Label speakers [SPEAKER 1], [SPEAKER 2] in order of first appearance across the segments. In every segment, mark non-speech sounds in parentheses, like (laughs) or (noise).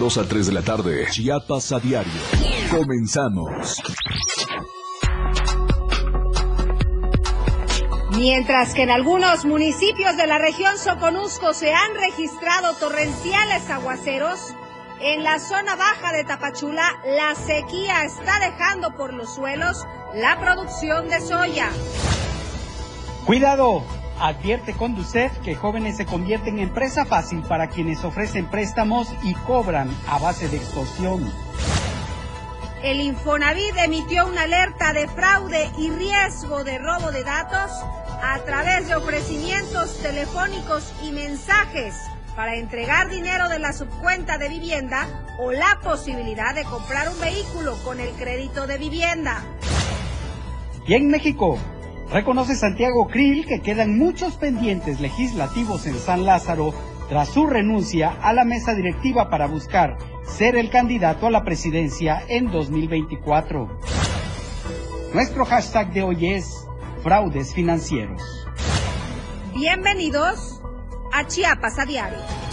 [SPEAKER 1] 2 a 3 de la tarde, Chiapas a diario. Comenzamos.
[SPEAKER 2] Mientras que en algunos municipios de la región Soconusco se han registrado torrenciales aguaceros, en la zona baja de Tapachula la sequía está dejando por los suelos la producción de soya.
[SPEAKER 3] Cuidado, Advierte Conducef que jóvenes se convierten en presa fácil para quienes ofrecen préstamos y cobran a base de extorsión.
[SPEAKER 2] El Infonavit emitió una alerta de fraude y riesgo de robo de datos a través de ofrecimientos telefónicos y mensajes para entregar dinero de la subcuenta de vivienda o la posibilidad de comprar un vehículo con el crédito de vivienda.
[SPEAKER 3] Y en México, Reconoce Santiago Krill que quedan muchos pendientes legislativos en San Lázaro tras su renuncia a la mesa directiva para buscar ser el candidato a la presidencia en 2024. Nuestro hashtag de hoy es fraudes financieros.
[SPEAKER 2] Bienvenidos a Chiapas a Diario.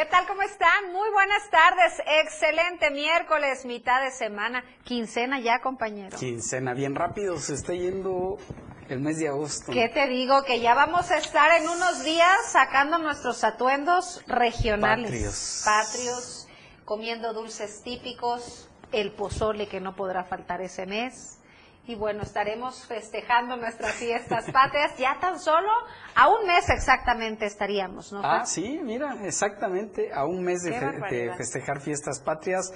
[SPEAKER 2] ¿Qué tal? ¿Cómo están? Muy buenas tardes. Excelente miércoles, mitad de semana. Quincena ya, compañero.
[SPEAKER 3] Quincena, bien rápido se está yendo el mes de agosto.
[SPEAKER 2] ¿Qué te digo? Que ya vamos a estar en unos días sacando nuestros atuendos regionales.
[SPEAKER 3] Patrios.
[SPEAKER 2] Patrios, comiendo dulces típicos, el pozole que no podrá faltar ese mes y bueno, estaremos festejando nuestras fiestas patrias ya tan solo a un mes exactamente estaríamos, ¿no?
[SPEAKER 3] Ah, sí, mira, exactamente, a un mes de, de festejar fiestas patrias.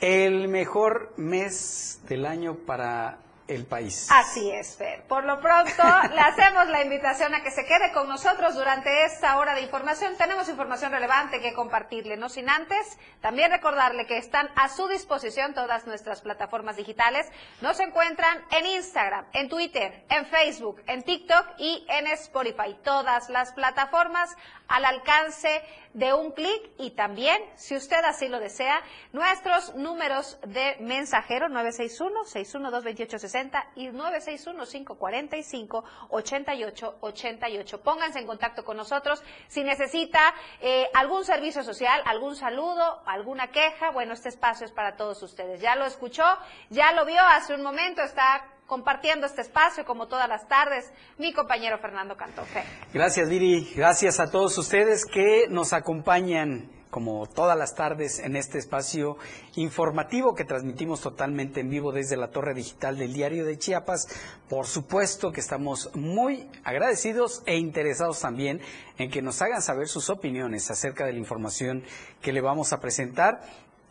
[SPEAKER 3] El mejor mes del año para el país.
[SPEAKER 2] Así es, Fer. Por lo pronto, le hacemos la invitación a que se quede con nosotros durante esta hora de información. Tenemos información relevante que compartirle, no sin antes también recordarle que están a su disposición todas nuestras plataformas digitales. Nos encuentran en Instagram, en Twitter, en Facebook, en TikTok y en Spotify. Todas las plataformas al alcance de un clic y también, si usted así lo desea, nuestros números de mensajero 961-612-2860 y 961-545-8888. Pónganse en contacto con nosotros si necesita eh, algún servicio social, algún saludo, alguna queja. Bueno, este espacio es para todos ustedes. Ya lo escuchó, ya lo vio hace un momento, está compartiendo este espacio como todas las tardes, mi compañero Fernando Cantofe.
[SPEAKER 3] Gracias, Viri. Gracias a todos ustedes que nos acompañan como todas las tardes en este espacio informativo que transmitimos totalmente en vivo desde la torre digital del diario de Chiapas. Por supuesto que estamos muy agradecidos e interesados también en que nos hagan saber sus opiniones acerca de la información que le vamos a presentar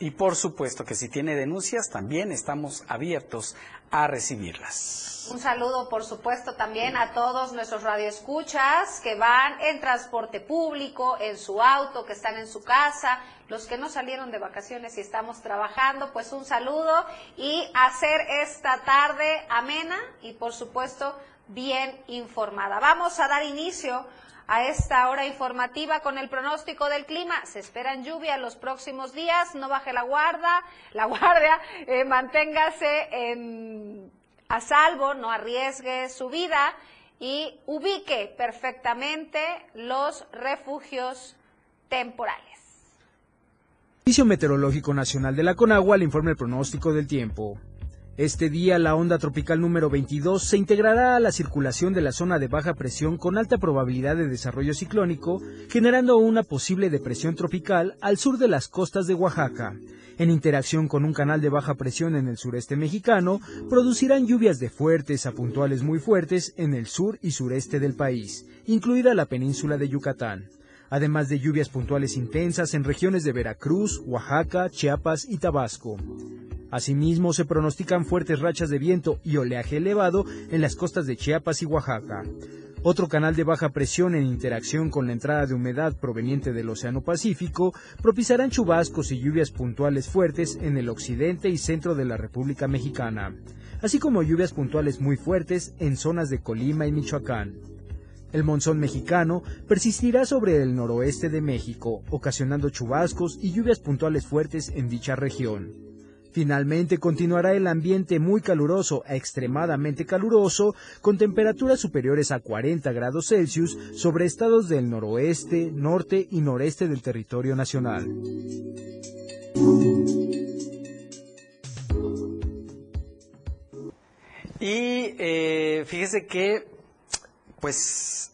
[SPEAKER 3] y por supuesto que si tiene denuncias, también estamos abiertos a recibirlas.
[SPEAKER 2] Un saludo, por supuesto, también a todos nuestros radioescuchas que van en transporte público, en su auto, que están en su casa, los que no salieron de vacaciones y estamos trabajando, pues un saludo y hacer esta tarde amena y, por supuesto, bien informada. Vamos a dar inicio a esta hora informativa con el pronóstico del clima. Se esperan lluvia los próximos días, no baje la guarda, la guardia, eh, manténgase a salvo, no arriesgue su vida y ubique perfectamente los refugios temporales.
[SPEAKER 4] Servicio Meteorológico Nacional de la Conagua le informa el pronóstico del tiempo. Este día la onda tropical número 22 se integrará a la circulación de la zona de baja presión con alta probabilidad de desarrollo ciclónico, generando una posible depresión tropical al sur de las costas de Oaxaca. En interacción con un canal de baja presión en el sureste mexicano, producirán lluvias de fuertes a puntuales muy fuertes en el sur y sureste del país, incluida la península de Yucatán además de lluvias puntuales intensas en regiones de Veracruz, Oaxaca, Chiapas y Tabasco. Asimismo, se pronostican fuertes rachas de viento y oleaje elevado en las costas de Chiapas y Oaxaca. Otro canal de baja presión en interacción con la entrada de humedad proveniente del Océano Pacífico propiciarán chubascos y lluvias puntuales fuertes en el occidente y centro de la República Mexicana, así como lluvias puntuales muy fuertes en zonas de Colima y Michoacán.
[SPEAKER 5] El monzón mexicano persistirá sobre el noroeste de México, ocasionando chubascos y lluvias puntuales fuertes en dicha región. Finalmente continuará el ambiente muy caluroso a extremadamente caluroso, con temperaturas superiores a 40 grados Celsius sobre estados del noroeste, norte y noreste del territorio nacional.
[SPEAKER 3] Y eh, fíjese que, pues,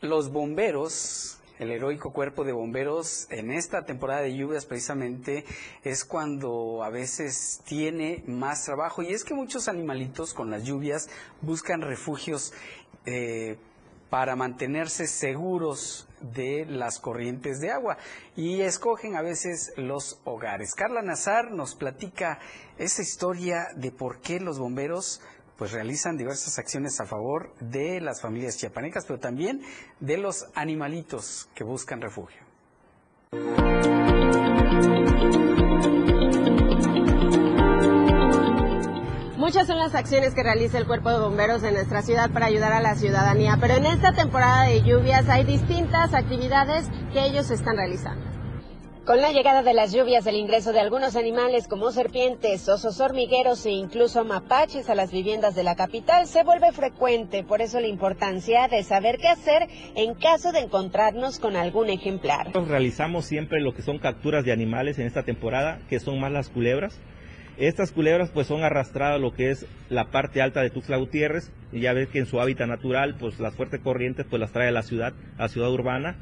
[SPEAKER 3] los bomberos, el heroico cuerpo de bomberos, en esta temporada de lluvias precisamente es cuando a veces tiene más trabajo. Y es que muchos animalitos con las lluvias buscan refugios eh, para mantenerse seguros de las corrientes de agua y escogen a veces los hogares. Carla Nazar nos platica esa historia de por qué los bomberos pues realizan diversas acciones a favor de las familias chiapanecas, pero también de los animalitos que buscan refugio.
[SPEAKER 6] Muchas son las acciones que realiza el Cuerpo de Bomberos de nuestra ciudad para ayudar a la ciudadanía, pero en esta temporada de lluvias hay distintas actividades que ellos están realizando. Con la llegada de las lluvias, el ingreso de algunos animales como serpientes, osos hormigueros e incluso mapaches a las viviendas de la capital se vuelve frecuente. Por eso la importancia de saber qué hacer en caso de encontrarnos con algún ejemplar.
[SPEAKER 7] Realizamos siempre lo que son capturas de animales en esta temporada, que son más las culebras. Estas culebras pues son arrastradas a lo que es la parte alta de Tuxtla Gutiérrez y ya ves que en su hábitat natural pues las fuertes corrientes pues las trae a la ciudad, a ciudad urbana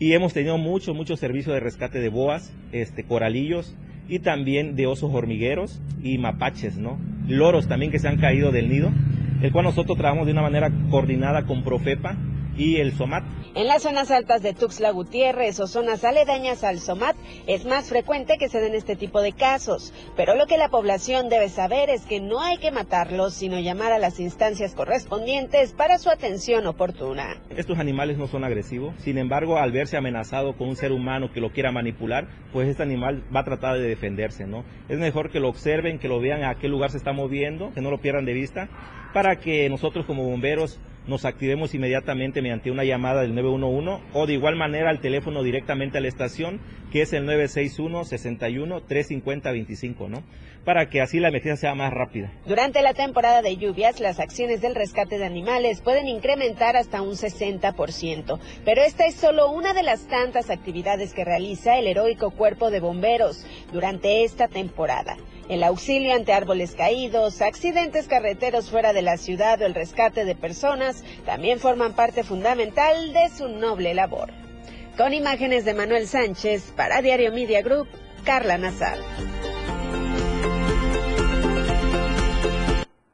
[SPEAKER 7] y hemos tenido mucho, mucho servicio de rescate de boas, este, coralillos y también de osos hormigueros y mapaches, ¿no? Loros también que se han caído del nido, el cual nosotros trabajamos de una manera coordinada con Profepa y el SOMAT.
[SPEAKER 6] En las zonas altas de Tuxtla Gutiérrez o zonas aledañas al SOMAT es más frecuente que se den este tipo de casos, pero lo que la población debe saber es que no hay que matarlos, sino llamar a las instancias correspondientes para su atención oportuna.
[SPEAKER 7] Estos animales no son agresivos, sin embargo, al verse amenazado con un ser humano que lo quiera manipular, pues este animal va a tratar de defenderse, ¿no? Es mejor que lo observen, que lo vean a qué lugar se está moviendo, que no lo pierdan de vista, para que nosotros como bomberos nos activemos inmediatamente mediante una llamada del 911 o de igual manera al teléfono directamente a la estación que es el 961 61 350 25, ¿no? Para que así la emergencia sea más rápida.
[SPEAKER 6] Durante la temporada de lluvias, las acciones del rescate de animales pueden incrementar hasta un 60%, pero esta es solo una de las tantas actividades que realiza el heroico cuerpo de bomberos durante esta temporada el auxilio ante árboles caídos, accidentes carreteros fuera de la ciudad o el rescate de personas también forman parte fundamental de su noble labor. Con imágenes de Manuel Sánchez para Diario Media Group, Carla Nazar.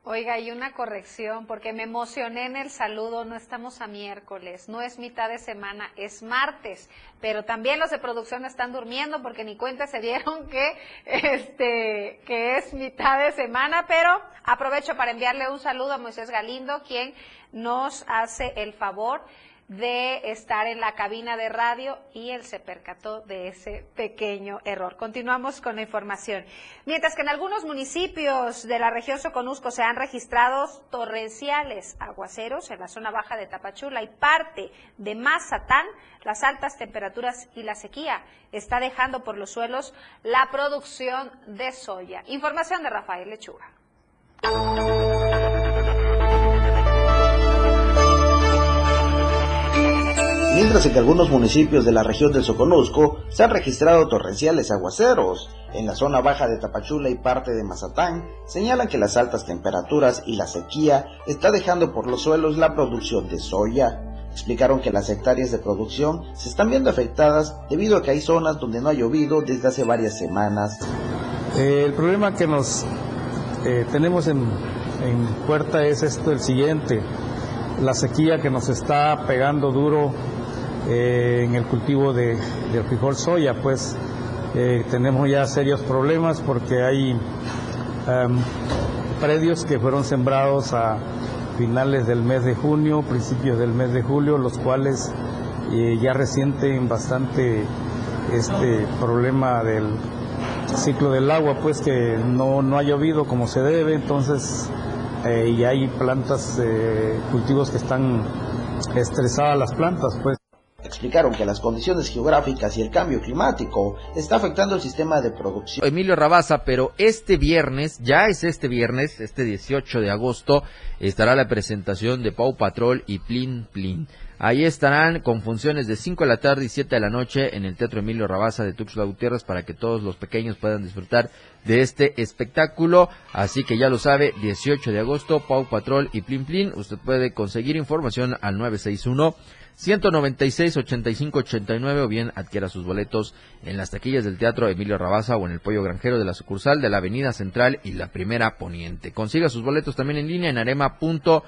[SPEAKER 2] Oiga, hay una corrección porque me emocioné en el saludo, no estamos a miércoles, no es mitad de semana, es martes, pero también los de producción están durmiendo porque ni cuenta se dieron que este que es mitad de semana, pero aprovecho para enviarle un saludo a Moisés Galindo, quien nos hace el favor de estar en la cabina de radio y él se percató de ese pequeño error. Continuamos con la información. Mientras que en algunos municipios de la región Soconusco se han registrado torrenciales aguaceros en la zona baja de Tapachula y parte de Mazatán, las altas temperaturas y la sequía está dejando por los suelos la producción de soya. Información de Rafael Lechuga.
[SPEAKER 8] Mientras que algunos municipios de la región del Soconusco se han registrado torrenciales aguaceros. En la zona baja de Tapachula y parte de Mazatán señalan que las altas temperaturas y la sequía está dejando por los suelos la producción de soya. Explicaron que las hectáreas de producción se están viendo afectadas debido a que hay zonas donde no ha llovido desde hace varias semanas.
[SPEAKER 9] Eh, el problema que nos eh, tenemos en, en puerta es esto el siguiente, la sequía que nos está pegando duro eh, en el cultivo de, del frijol soya, pues eh, tenemos ya serios problemas porque hay em, predios que fueron sembrados a finales del mes de junio, principios del mes de julio, los cuales eh, ya resienten bastante este problema del ciclo del agua, pues que no, no ha llovido como se debe, entonces y hay plantas, cultivos que están estresadas las plantas, pues.
[SPEAKER 8] Explicaron que las condiciones geográficas y el cambio climático está afectando el sistema de producción.
[SPEAKER 10] Emilio Rabasa, pero este viernes, ya es este viernes, este 18 de agosto, estará la presentación de Pau Patrol y Plin Plin. Ahí estarán con funciones de 5 de la tarde y 7 de la noche en el Teatro Emilio Rabasa de Tuxtla Gutiérrez para que todos los pequeños puedan disfrutar de este espectáculo. Así que ya lo sabe, 18 de agosto, Pau Patrol y Plin Plin. Usted puede conseguir información al 961 196 85 89 o bien adquiera sus boletos en las taquillas del Teatro Emilio Rabasa o en el Pollo Granjero de la sucursal de la Avenida Central y la Primera Poniente. Consiga sus boletos también en línea en arema.mx.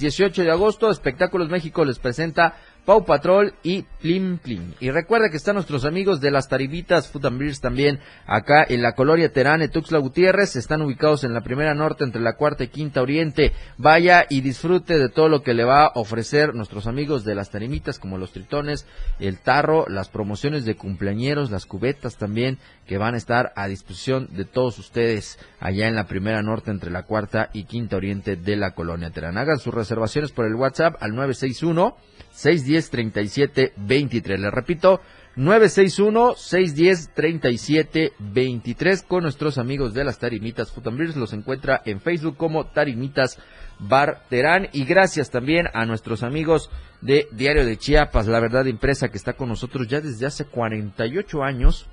[SPEAKER 10] 18 de agosto, Espectáculos México les presenta Pau Patrol y Plim Plim. Y recuerda que están nuestros amigos de las Taribitas Food and Beers también acá en la Colonia Terán, Tuxtla Gutiérrez. Están ubicados en la primera norte entre la cuarta y quinta oriente. Vaya y disfrute de todo lo que le va a ofrecer nuestros amigos de las Tarimitas como los tritones, el tarro, las promociones de cumpleañeros, las cubetas también que van a estar a disposición de todos ustedes allá en la primera norte entre la cuarta y quinta oriente de la Colonia Terán. Hagan sus reservaciones por el WhatsApp al 961 610 37 23. Le repito, 961-610-3723 con nuestros amigos de las Tarimitas Food Los encuentra en Facebook como Tarimitas Bar Terán. Y gracias también a nuestros amigos de Diario de Chiapas, la verdad impresa que está con nosotros ya desde hace 48 años,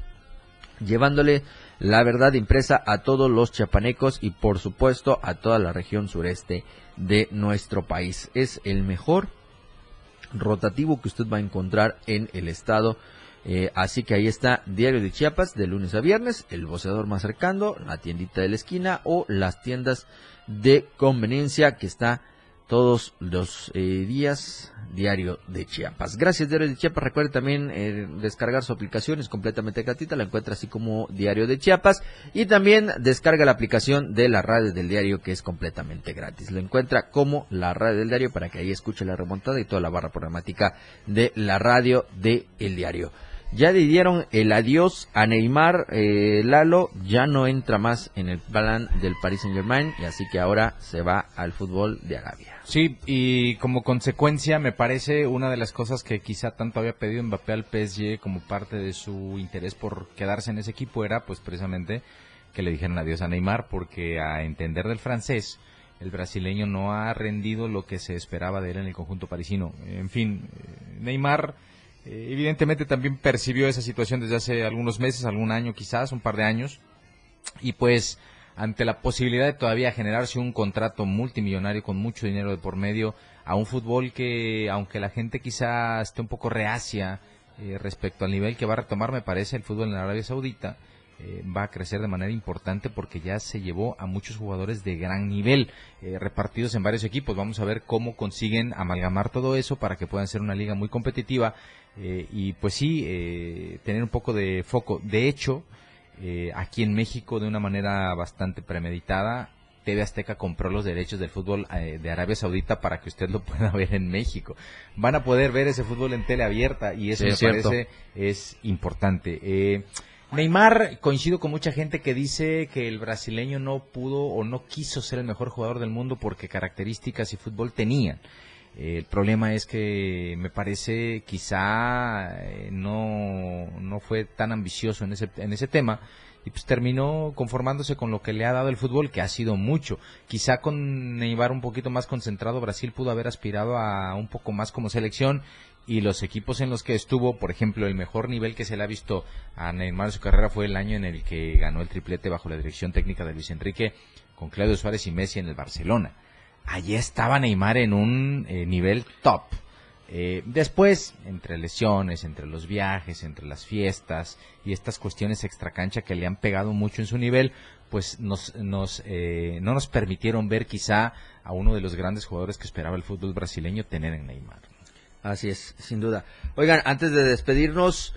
[SPEAKER 10] llevándole la verdad impresa a todos los chiapanecos y por supuesto a toda la región sureste de nuestro país. Es el mejor rotativo que usted va a encontrar en el estado. Eh, así que ahí está Diario de Chiapas de lunes a viernes, el boceador más cercano, la tiendita de la esquina o las tiendas de conveniencia que está todos los eh, días Diario de Chiapas. Gracias Diario de Chiapas. Recuerde también eh, descargar su aplicación, es completamente gratuita, la encuentra así como Diario de Chiapas y también descarga la aplicación de la radio del diario que es completamente gratis. Lo encuentra como la radio del diario para que ahí escuche la remontada y toda la barra programática de la radio del el diario. Ya le dieron el adiós a Neymar, eh, Lalo ya no entra más en el plan del Paris Saint Germain y así que ahora se va al fútbol de Arabia.
[SPEAKER 11] Sí, y como consecuencia me parece una de las cosas que quizá tanto había pedido Mbappé al PSG como parte de su interés por quedarse en ese equipo era pues precisamente que le dijeran adiós a Neymar porque a entender del francés el brasileño no ha rendido lo que se esperaba de él en el conjunto parisino. En fin, eh, Neymar eh, evidentemente también percibió esa situación desde hace algunos meses, algún año quizás, un par de años, y pues ante la posibilidad de todavía generarse un contrato multimillonario con mucho dinero de por medio a un fútbol que, aunque la gente quizá esté un poco reacia eh, respecto al nivel que va a retomar, me parece, el fútbol en Arabia Saudita, eh, va a crecer de manera importante porque ya se llevó a muchos jugadores de gran nivel repartidos en varios equipos. Vamos a ver cómo consiguen amalgamar todo eso para que puedan ser una liga muy competitiva eh, y pues sí, eh, tener un poco de foco. De hecho, eh, aquí en México, de una manera bastante premeditada, TV Azteca compró los derechos del fútbol de Arabia Saudita para que usted lo (laughs) pueda ver en México. Van a poder ver ese fútbol en tele abierta y eso me parece es importante. Neymar, coincido con mucha gente que dice que el brasileño no pudo o no quiso ser el mejor jugador del mundo porque características y fútbol tenían el problema es que me parece quizá eh, no, no fue tan ambicioso en ese, en ese tema y pues terminó conformándose con lo que le ha dado el fútbol, que ha sido mucho. Quizá con Neymar un poquito más concentrado, Brasil pudo haber aspirado a un poco más como selección y los equipos en los que estuvo, por ejemplo, el mejor nivel que se le ha visto a Neymar en su carrera fue el año en el que ganó el triplete bajo la dirección técnica de Luis Enrique con Claudio Suárez y Messi en el Barcelona allí estaba Neymar en un eh, nivel top. Eh, después, entre lesiones, entre los viajes, entre las fiestas y estas cuestiones extracancha que le han pegado mucho en su nivel, pues nos, nos, eh, no nos permitieron ver quizá a uno de los grandes jugadores que esperaba el fútbol brasileño tener en Neymar.
[SPEAKER 10] Así es, sin duda. Oigan, antes de despedirnos,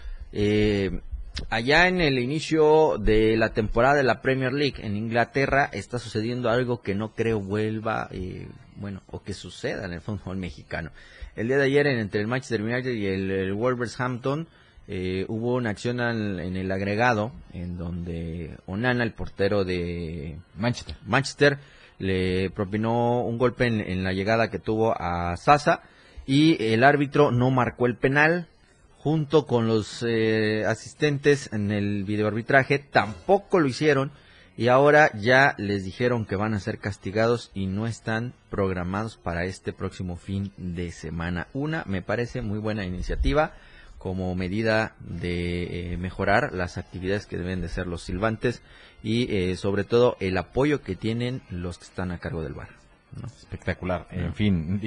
[SPEAKER 10] allá en el inicio de la temporada de la Premier League en Inglaterra está sucediendo algo que no creo vuelva, eh, bueno, o que suceda en el fútbol mexicano. El día de ayer entre el Manchester United y el, Wolverhampton eh, hubo una acción en el agregado en donde Onana, el portero de Manchester, le propinó un golpe en, en la llegada que tuvo a Sasa y el árbitro no marcó el penal junto con los eh, asistentes en el videoarbitraje tampoco lo hicieron y ahora ya les dijeron que van a ser castigados y no están programados para este próximo fin de semana. Una me parece muy buena iniciativa como medida de eh, mejorar las actividades que deben de ser los silbantes y eh, sobre todo el apoyo que tienen los que están a cargo del bar.
[SPEAKER 11] Espectacular. En fin,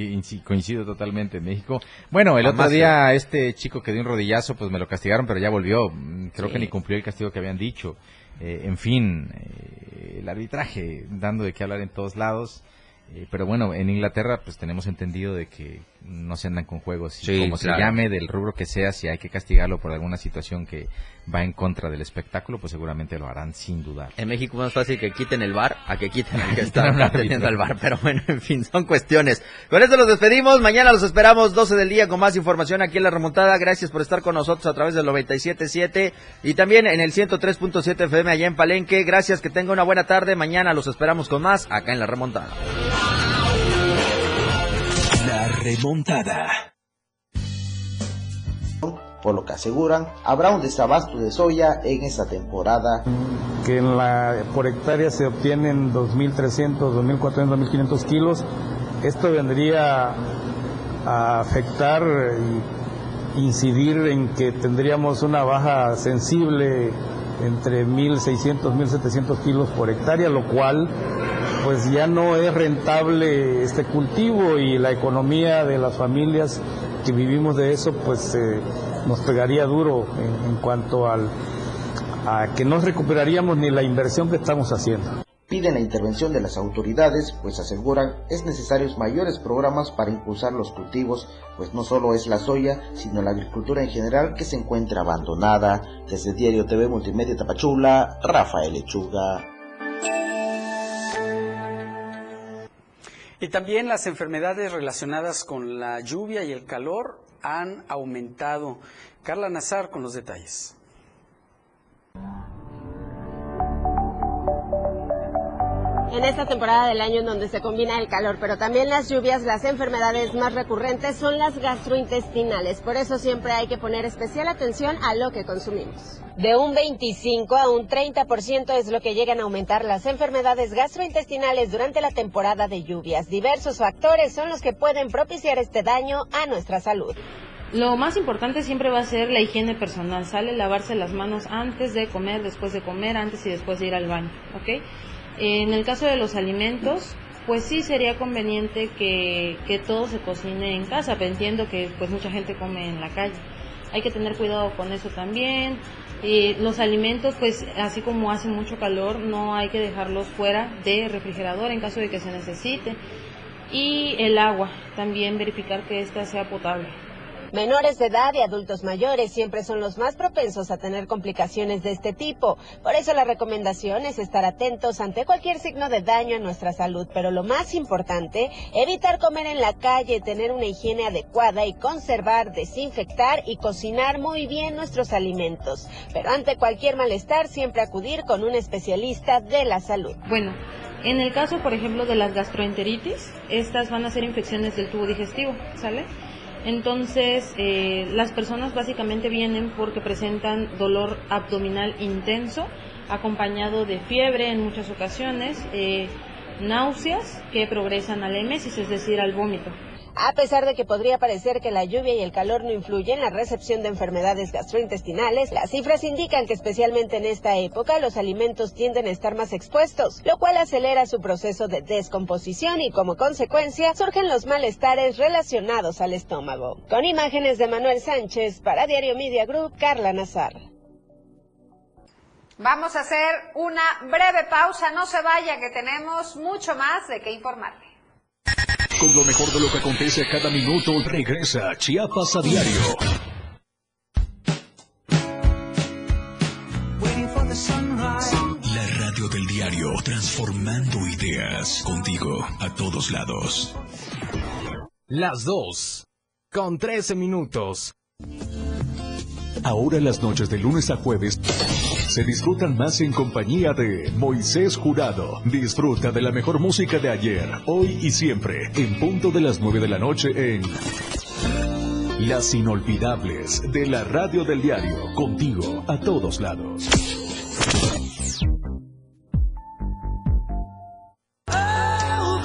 [SPEAKER 11] coincido totalmente en México. Bueno, el otro día este chico que dio un rodillazo, pues me lo castigaron, pero ya volvió. Mm, creo que ni cumplió el castigo que habían dicho. Eh, en fin, eh, el arbitraje dando de qué hablar en todos lados. Eh, pero bueno, en Inglaterra pues tenemos entendido de que no se andan con juegos. como se llame, del rubro que sea, si hay que castigarlo por alguna situación que va en contra del espectáculo, pues seguramente lo harán sin dudar.
[SPEAKER 10] En México es más fácil que quiten el bar a que quiten al que (laughs) está teniendo el bar. Pero bueno, en fin, son cuestiones. Con esto los despedimos. Mañana los esperamos 12 del día con más información aquí en La Remontada. Gracias por estar con nosotros a través del 97.7 y también en el 103.7 FM allá en Palenque. Gracias, que tenga una buena tarde. Mañana los esperamos con más acá en La Remontada.
[SPEAKER 1] Remontada.
[SPEAKER 8] Por lo que aseguran, habrá un desabasto de soya en esta temporada.
[SPEAKER 9] Que en la, por hectárea se obtienen 2.300, 2.400, 2.500 kilos. Esto vendría a afectar e incidir en que tendríamos una baja sensible entre 1.600, 1.700 kilos por hectárea, lo cual pues ya no es rentable este cultivo y la economía de las familias que vivimos de eso pues eh, nos pegaría duro en, cuanto al, a que no recuperaríamos ni la inversión que estamos haciendo.
[SPEAKER 8] Piden la intervención de las autoridades, pues aseguran es necesarios mayores programas para impulsar los cultivos, pues no solo es la soya, sino la agricultura en general que se encuentra abandonada. Desde Diario TV Multimedia Tapachula, Rafael Lechuga.
[SPEAKER 3] Y también las enfermedades relacionadas con la lluvia y el calor han aumentado. Carla Nazar con los detalles.
[SPEAKER 6] En esta temporada del año en donde se combina el calor, pero también las lluvias, las enfermedades más recurrentes son las gastrointestinales. Por eso siempre hay que poner especial atención a lo que consumimos. De un 25 a un 30% es lo que llegan a aumentar las enfermedades gastrointestinales durante la temporada de lluvias. Diversos factores son los que pueden propiciar este daño a nuestra salud.
[SPEAKER 12] Lo más importante siempre va a ser la higiene personal, sale lavarse las manos antes de comer, después de comer, antes y después de ir al baño, ¿ok? En el caso de los alimentos, pues sí sería conveniente que, que todo se cocine en casa, pero entiendo que pues mucha gente come en la calle. Hay que tener cuidado con eso también. los alimentos, pues así como hace mucho calor, no hay que dejarlos fuera de refrigerador en caso de que se necesite. Y el agua, también verificar que ésta sea potable.
[SPEAKER 6] Menores de edad y adultos mayores siempre son los más propensos a tener complicaciones de este tipo. Por eso la recomendación es estar atentos ante cualquier signo de daño en nuestra salud. Pero lo más importante, evitar comer en la calle, tener una higiene adecuada y conservar, desinfectar y cocinar muy bien nuestros alimentos. Pero ante cualquier malestar, siempre acudir con un especialista de la salud.
[SPEAKER 12] Bueno, en el caso, por ejemplo, de las gastroenteritis, estas van a ser infecciones del tubo digestivo, ¿sale? Entonces, eh, las personas básicamente vienen porque presentan dolor abdominal intenso, acompañado de fiebre en muchas ocasiones, eh, náuseas que progresan al emesis, es decir, al vómito.
[SPEAKER 6] A pesar de que podría parecer que la lluvia y el calor no influyen en la recepción de enfermedades gastrointestinales, las cifras indican que especialmente en esta época los alimentos tienden a estar más expuestos, lo cual acelera su proceso de descomposición y como consecuencia surgen los malestares relacionados al estómago. Con imágenes de Manuel Sánchez para Diario Media Group, Carla Nazar.
[SPEAKER 2] Vamos a hacer una breve pausa, no se vaya que tenemos mucho más de qué informarle.
[SPEAKER 1] Con lo mejor de lo que acontece a cada minuto, regresa Chiapas a diario. La radio del diario, transformando ideas contigo a todos lados.
[SPEAKER 5] Las dos, con 13 minutos.
[SPEAKER 1] Ahora las noches de lunes a jueves se disfrutan más en compañía de Moisés Jurado. Disfruta de la mejor música de ayer, hoy y siempre, en punto de las 9 de la noche en Las inolvidables de la radio del diario, contigo a todos lados.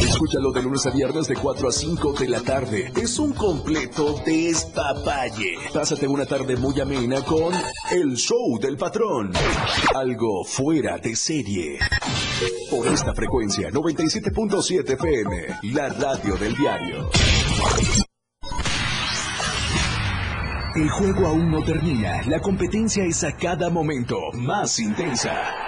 [SPEAKER 1] Escúchalo de lunes a viernes de 4 a 5 de la tarde. Es un completo despapalle. Pásate una tarde muy amena con El Show del Patrón. Algo fuera de serie. Por esta frecuencia, 97.7 FM, la radio del diario. El juego aún no termina. La competencia es a cada momento más intensa.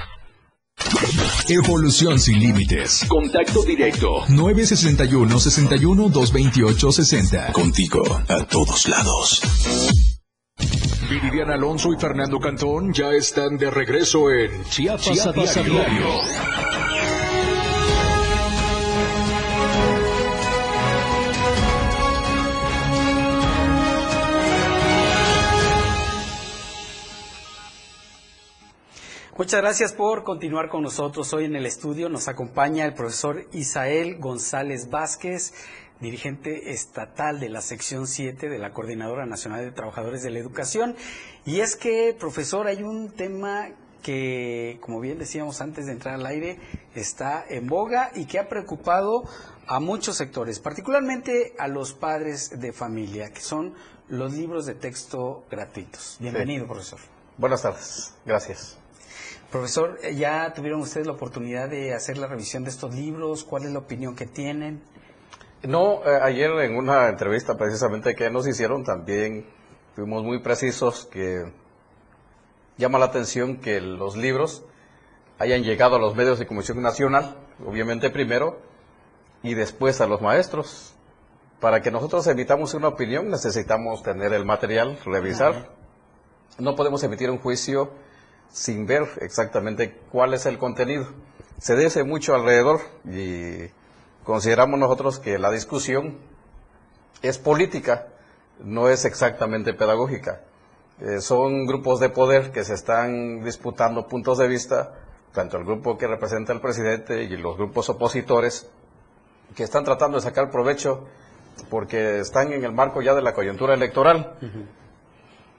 [SPEAKER 1] Evolución sin límites. Contacto directo. 961 61 228 60. Contigo a todos lados. Viridiana Alonso y Fernando Cantón ya están de regreso en Chiapas,
[SPEAKER 13] Chiapas
[SPEAKER 1] a
[SPEAKER 13] a
[SPEAKER 1] diario.
[SPEAKER 3] Muchas gracias por continuar con nosotros. Hoy en el estudio nos acompaña el profesor Isael González Vázquez, dirigente estatal de la sección 7 de la Coordinadora Nacional de Trabajadores de la Educación. Y es que, profesor, hay un tema que, como bien decíamos antes de entrar al aire, está en boga y que ha preocupado a muchos sectores, particularmente a los padres de familia, que son los libros de texto gratuitos. Bienvenido, profesor.
[SPEAKER 14] Buenas tardes, gracias.
[SPEAKER 3] Profesor, eh, ¿ya tuvieron ustedes la oportunidad de hacer la revisión de estos libros? ¿Cuál es la opinión que tienen?
[SPEAKER 14] No, eh, ayer en una entrevista precisamente que nos hicieron también fuimos muy precisos que llama la atención que los libros hayan llegado a los medios de comunicación nacional, obviamente primero, y después a los maestros. Para que nosotros emitamos una opinión necesitamos tener el material, revisar. No podemos emitir un juicio sin ver exactamente cuál es el contenido. Se dice mucho alrededor y consideramos nosotros que la discusión es política, no es exactamente pedagógica. Eh, son grupos de poder que se están disputando puntos de vista, tanto el grupo que representa al presidente y los grupos opositores, que están tratando de sacar provecho porque están en el marco ya de la coyuntura electoral.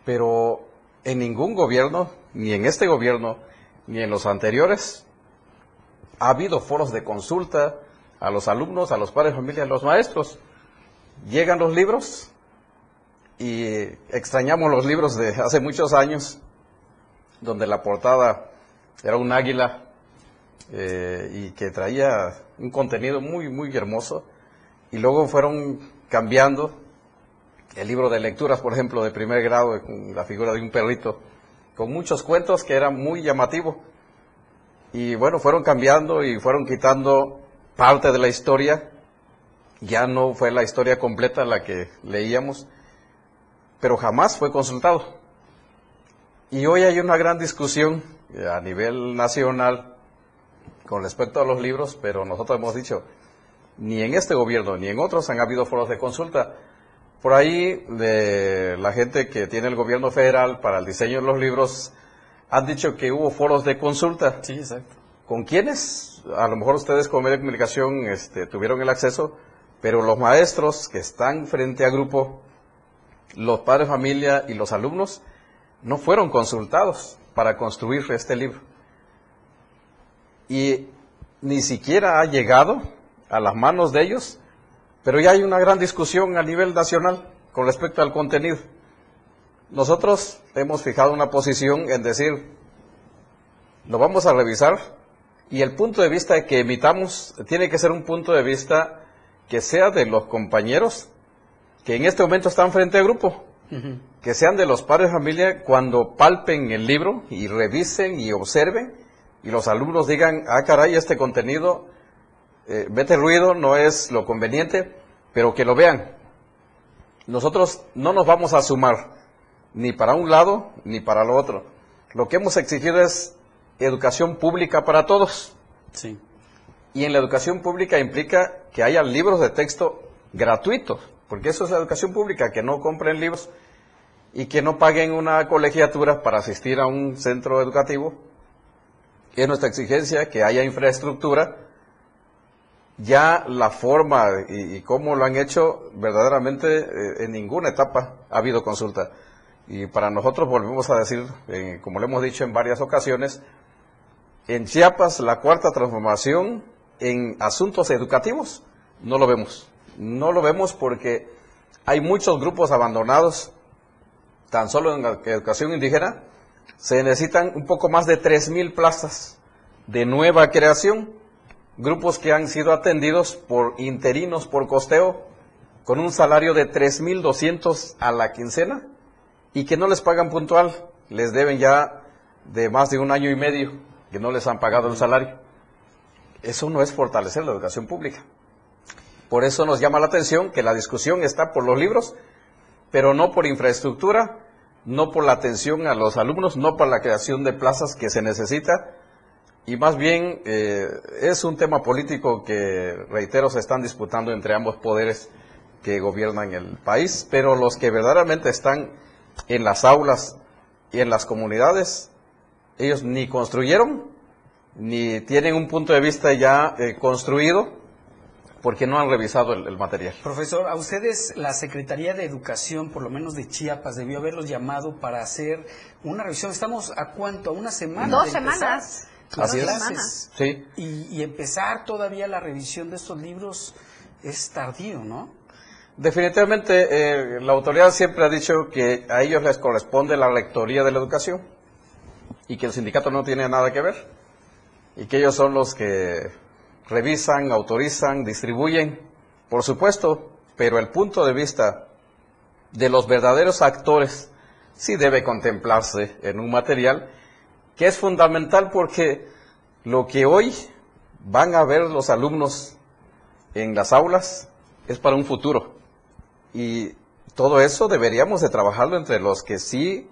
[SPEAKER 14] Pero en ningún gobierno, ni en este gobierno, ni en los anteriores, ha habido foros de consulta a los alumnos, a los padres de familia, a los maestros. Llegan los libros y extrañamos los libros de hace muchos años, donde la portada era un águila eh, y que traía un contenido muy, muy hermoso. Y luego fueron cambiando el libro de lecturas, por ejemplo, de primer grado, con la figura de un perrito, con muchos cuentos que eran muy llamativos. Y bueno, fueron cambiando y fueron quitando parte de la historia. Ya no fue la historia completa la que leíamos, pero jamás fue consultado. Y hoy hay una gran discusión eh, a nivel nacional con respecto a los libros, pero nosotros hemos dicho, ni en este gobierno ni en otros han habido foros de consulta Por ahí, de la gente que tiene el gobierno federal para el diseño de los libros, han dicho que hubo foros de consulta.
[SPEAKER 3] Sí, exacto.
[SPEAKER 14] ¿Con quiénes? A lo mejor ustedes como medio de comunicación este, tuvieron el acceso, pero los maestros que están frente a grupo, los padres de familia y los alumnos, no fueron consultados para construir este libro. Y ni siquiera ha llegado a las manos de ellos, pero ya hay una gran discusión a nivel nacional con respecto al contenido. Nosotros hemos fijado una posición en decir, lo vamos a revisar y el punto de vista que emitamos tiene que ser un punto de vista que sea de los compañeros que en este momento están frente al grupo, que sean de los padres de familia cuando palpen el libro y revisen y observen y los alumnos digan, ah caray, este contenido, eh, vete ruido, no es lo conveniente, pero que lo vean. Nosotros no nos vamos a sumar ni para un lado ni para lo otro. Lo que hemos exigido es educación pública para todos.
[SPEAKER 3] Sí.
[SPEAKER 14] Y en la educación pública implica que haya libros de texto gratuitos, porque eso es la educación pública, que no compren libros y que no paguen una colegiatura para asistir a un centro educativo. Es nuestra exigencia que haya infraestructura. Ya la forma y, y cómo lo han hecho, verdaderamente eh, en ninguna etapa ha habido consulta. Y para nosotros volvemos a decir, eh, como lo hemos dicho en varias ocasiones, en Chiapas la cuarta transformación en asuntos educativos no lo vemos. No lo vemos porque hay muchos grupos abandonados, tan solo en la educación indígena, se necesitan un poco más de 3.000 plazas de nueva creación, grupos que han sido atendidos por interinos por costeo, con un salario de 3.200 a la quincena y que no les pagan puntual, les deben ya de más de un año y medio que no les han pagado el salario. Eso no es fortalecer la educación pública. Por eso nos llama la atención que la discusión está por los libros, pero no por infraestructura, no por la atención a los alumnos, no por la creación de plazas que se necesita, y más bien eh, es un tema político que, reitero, se están disputando entre ambos poderes que gobiernan el país, pero los que verdaderamente están en las aulas y en las comunidades, ellos ni construyeron, ni tienen un punto de vista ya eh, construido, porque no han revisado el, el, material.
[SPEAKER 3] Profesor, a ustedes la Secretaría de Educación, por lo menos de Chiapas, debió haberlos llamado para hacer una revisión. ¿Estamos a cuánto? ¿A una semana?
[SPEAKER 2] Dos semanas.
[SPEAKER 14] Así es. Sí.
[SPEAKER 3] Y, y empezar todavía la revisión de estos libros es tardío, ¿no?
[SPEAKER 14] Definitivamente, eh, la autoridad siempre ha dicho que a ellos les corresponde la rectoría de la educación y que el sindicato no tiene nada que ver y que ellos son los que revisan, autorizan, distribuyen, por supuesto, pero el punto de vista de los verdaderos actores sí debe contemplarse en un material que es fundamental porque lo que hoy van a ver los alumnos en las aulas es para un futuro. Y todo eso deberíamos de trabajarlo entre los que sí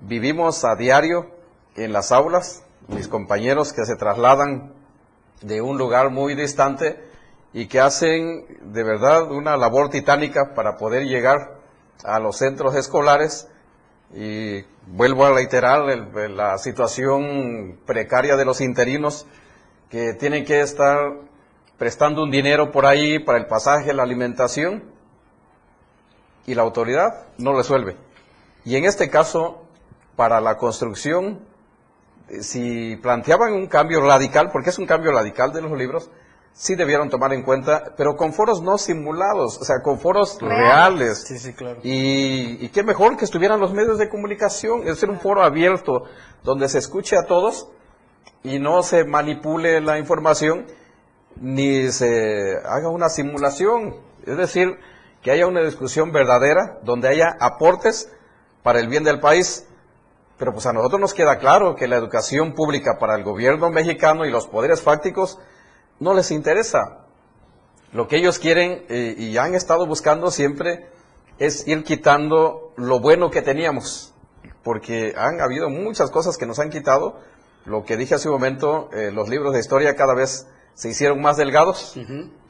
[SPEAKER 14] vivimos a diario en las aulas, mis compañeros que se trasladan de un lugar muy distante y que hacen de verdad una labor titánica para poder llegar a los centros escolares y vuelvo a reiterar la situación precaria de los interinos que tienen que estar prestando un dinero por ahí para el pasaje, la alimentación y la autoridad no resuelve. Y en este caso, para la construcción, si planteaban un cambio radical, porque es un cambio radical de los libros, sí debieron tomar en cuenta, pero con foros no simulados, o sea, con foros reales.
[SPEAKER 3] Sí, sí, claro.
[SPEAKER 14] Y, y qué mejor que estuvieran los medios de comunicación, es decir, un foro abierto donde se escuche a todos y no se manipule la información ni se haga una simulación. Es decir, que haya una discusión verdadera donde haya aportes para el bien del país. Pero pues a nosotros nos queda claro que la educación pública para el gobierno mexicano y los poderes fácticos no les interesa. Lo que ellos quieren eh, y han estado buscando siempre es ir quitando lo bueno que teníamos, porque han habido muchas cosas que nos han quitado. Lo que dije hace un momento, eh, los libros de historia cada vez se hicieron más delgados.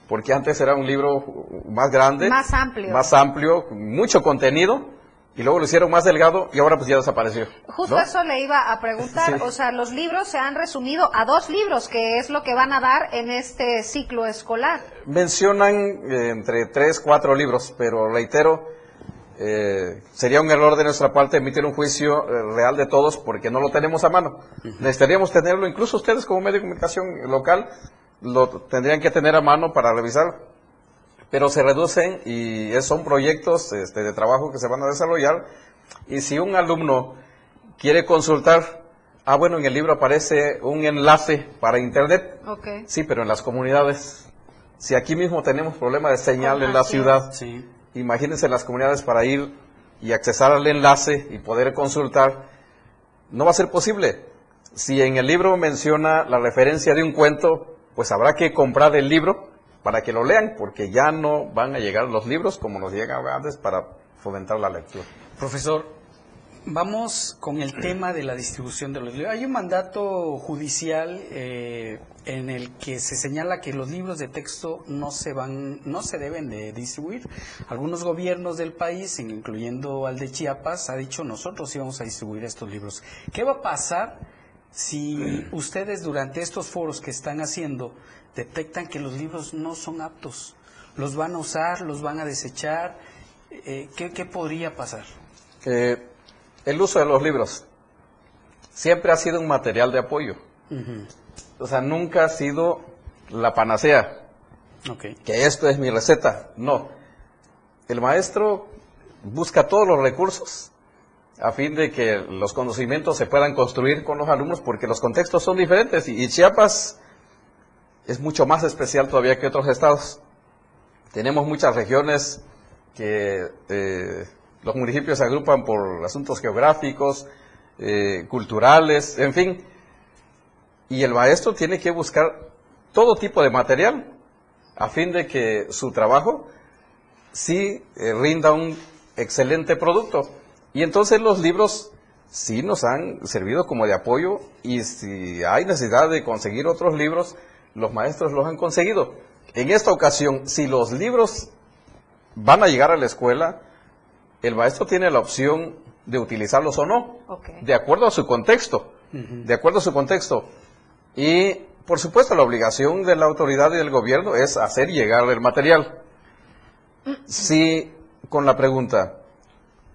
[SPEAKER 14] porque antes era un libro más grande,
[SPEAKER 2] Más amplio.
[SPEAKER 14] más amplio, mucho contenido, y luego lo hicieron más delgado y ahora pues ya desapareció.
[SPEAKER 2] Justo
[SPEAKER 14] ¿no?
[SPEAKER 2] eso le iba a preguntar, (laughs)
[SPEAKER 14] Sí.
[SPEAKER 2] o sea, los libros se han resumido a dos libros, que es lo que van a dar en este ciclo escolar.
[SPEAKER 14] Mencionan eh, entre tres, cuatro libros, pero reitero, eh, sería un error de nuestra parte emitir un juicio eh, real de todos porque no lo tenemos a mano. Necesitaríamos tenerlo, incluso ustedes como medio de comunicación local, lo tendrían que tener a mano para revisar. Pero se reducen y son proyectos este, de trabajo que se van a desarrollar. Y si un alumno quiere consultar, ah, bueno, en el libro aparece un enlace para Internet.
[SPEAKER 2] Ok.
[SPEAKER 14] Sí, pero en las comunidades. Si aquí mismo tenemos problema de señal en la ciudad,
[SPEAKER 3] Sí.
[SPEAKER 14] imagínense las comunidades para ir y accesar al enlace y poder consultar. No va a ser posible. Si en el libro menciona la referencia de un cuento, pues habrá que comprar el libro para que lo lean, porque ya no van a llegar los libros como nos llegaban antes para fomentar la lectura.
[SPEAKER 3] Profesor, vamos con el tema de la distribución de los libros. Hay un mandato judicial eh, en el que se señala que los libros de texto no se van, no se deben de distribuir. Algunos gobiernos del país, incluyendo al de Chiapas, ha dicho nosotros íbamos a distribuir estos libros. ¿Qué va a pasar si (clears throat) ustedes durante estos foros que están haciendo detectan que los libros no son aptos? ¿Los van a usar? ¿Los van a desechar? Eh, ¿qué, ¿Qué podría pasar?
[SPEAKER 14] Eh, el uso de los libros siempre ha sido un material de apoyo. O sea, nunca ha sido la panacea.
[SPEAKER 3] Ok.
[SPEAKER 14] Que esto es mi receta. No. El maestro busca todos los recursos a fin de que los conocimientos se puedan construir con los alumnos porque los contextos son diferentes y Chiapas es mucho más especial todavía que otros estados. Tenemos muchas regiones que eh, los municipios se agrupan por asuntos geográficos, eh, culturales, en fin. Y el maestro tiene que buscar todo tipo de material a fin de que su trabajo sí eh, rinda un excelente producto. Y entonces los libros sí nos han servido como de apoyo y si hay necesidad de conseguir otros libros, los maestros los han conseguido. En esta ocasión, si los libros van a llegar a la escuela, el maestro tiene la opción de utilizarlos o no,
[SPEAKER 2] Ok.
[SPEAKER 14] de acuerdo a su contexto, de acuerdo a su contexto. Y, por supuesto, la obligación de la autoridad y del gobierno es hacer llegar el material. Si, con la pregunta,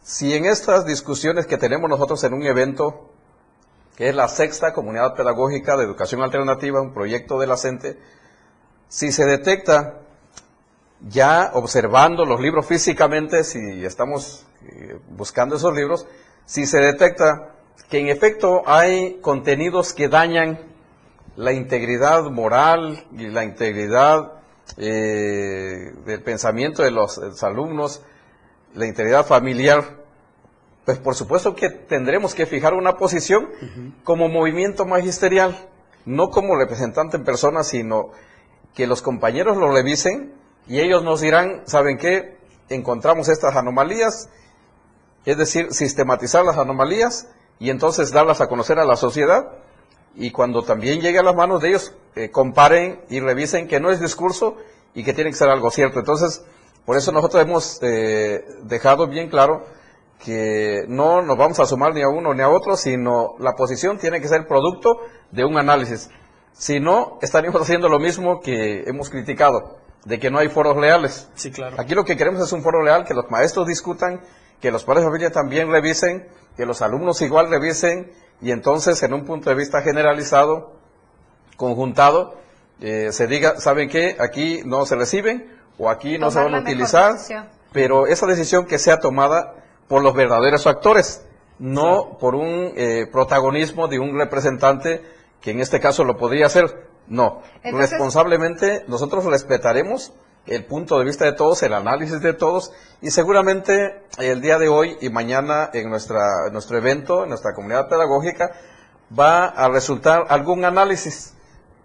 [SPEAKER 14] si en estas discusiones que tenemos nosotros en un evento, que es la sexta comunidad pedagógica de educación alternativa, un proyecto de la CENTE, si se detecta ya observando los libros físicamente, si estamos eh, buscando esos libros, si se detecta que en efecto hay contenidos que dañan la integridad moral y la integridad eh, del pensamiento de de los alumnos, la integridad familiar, pues por supuesto que tendremos que fijar una posición como movimiento magisterial, no como representante en persona, sino que los compañeros lo revisen y ellos nos dirán, ¿saben qué? Encontramos estas anomalías, es decir, sistematizar las anomalías y entonces darlas a conocer a la sociedad y cuando también llegue a las manos de ellos, eh, comparen y revisen que no es discurso y que tiene que ser algo cierto. Entonces, por eso nosotros hemos eh, dejado bien claro que no nos vamos a sumar ni a uno ni a otro, sino la posición tiene que ser producto de un análisis. Si no, estaríamos (laughs) haciendo lo mismo que hemos criticado, de que no hay foros leales.
[SPEAKER 3] Sí, claro.
[SPEAKER 14] Aquí lo que queremos es un foro leal, que los maestros discutan, que los padres de familia también revisen, que los alumnos igual revisen, y entonces en un punto de vista generalizado, conjuntado, eh, se diga, ¿saben qué? Aquí no se reciben o aquí no se van a utilizar, pero esa decisión que sea tomada por los verdaderos actores, no por un eh, protagonismo de un representante que en este caso lo podría hacer. No,
[SPEAKER 2] Entonces-
[SPEAKER 14] responsablemente nosotros respetaremos el punto de vista de todos, el análisis de todos y seguramente el día de hoy y mañana en nuestra en nuestro evento, en nuestra comunidad pedagógica, va a resultar algún análisis,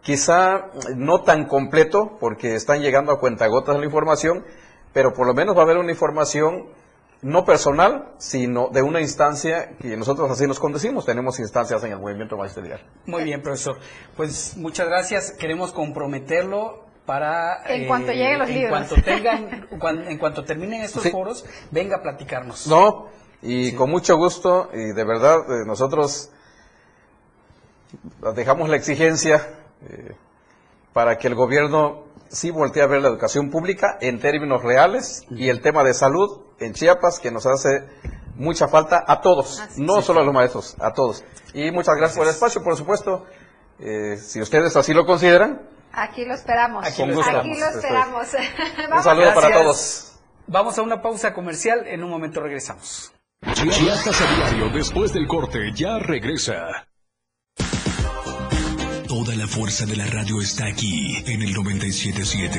[SPEAKER 14] quizá no tan completo porque están llegando a cuentagotas la información, pero por lo menos va a haber una información no personal, sino de una instancia que nosotros así nos conducimos, tenemos instancias en el movimiento magisterial.
[SPEAKER 3] Muy bien, profesor. Pues muchas gracias. Queremos comprometerlo para...
[SPEAKER 2] En cuanto lleguen los
[SPEAKER 3] en
[SPEAKER 2] libros.
[SPEAKER 3] Cuanto tengan, (laughs) cuan- en cuanto terminen estos
[SPEAKER 14] Sí.
[SPEAKER 3] foros, venga a platicarnos.
[SPEAKER 14] No, y con mucho gusto, y de verdad eh, nosotros dejamos la exigencia eh, para que el gobierno sí voltee a ver la educación pública en términos reales y el tema de salud en Chiapas que nos hace mucha falta a todos, no solo a los maestros, a todos. Y muchas gracias por el espacio, por supuesto. Eh, si ustedes así lo consideran,
[SPEAKER 2] Aquí lo esperamos.
[SPEAKER 3] Aquí
[SPEAKER 14] lo esperamos.
[SPEAKER 2] Aquí lo esperamos. (laughs)
[SPEAKER 14] un
[SPEAKER 2] Vamos
[SPEAKER 14] saludo
[SPEAKER 2] a-
[SPEAKER 14] para
[SPEAKER 3] Gracias.
[SPEAKER 14] todos.
[SPEAKER 3] Vamos a una pausa comercial, en un momento regresamos.
[SPEAKER 1] Chiapas a diario después del corte ya regresa. Toda la fuerza de la radio está aquí en el 977.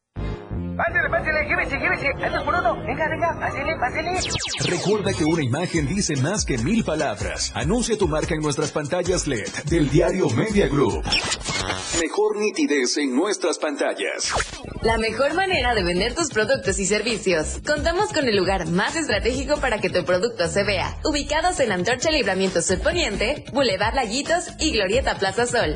[SPEAKER 15] Pásale, pásale, llévese, llévese. Andas por uno. Venga, venga, pásale, pásale.
[SPEAKER 1] Recuerda que una imagen dice más que mil palabras. Anuncia tu marca en nuestras pantallas LED del diario Media Group. Mejor nitidez en nuestras pantallas.
[SPEAKER 16] La mejor manera de vender tus productos y servicios. Contamos con el lugar más estratégico para que tu producto se vea. Ubicados en Antorcha Libramiento Sur Poniente, Boulevard Laguitos y Glorieta Plaza Sol.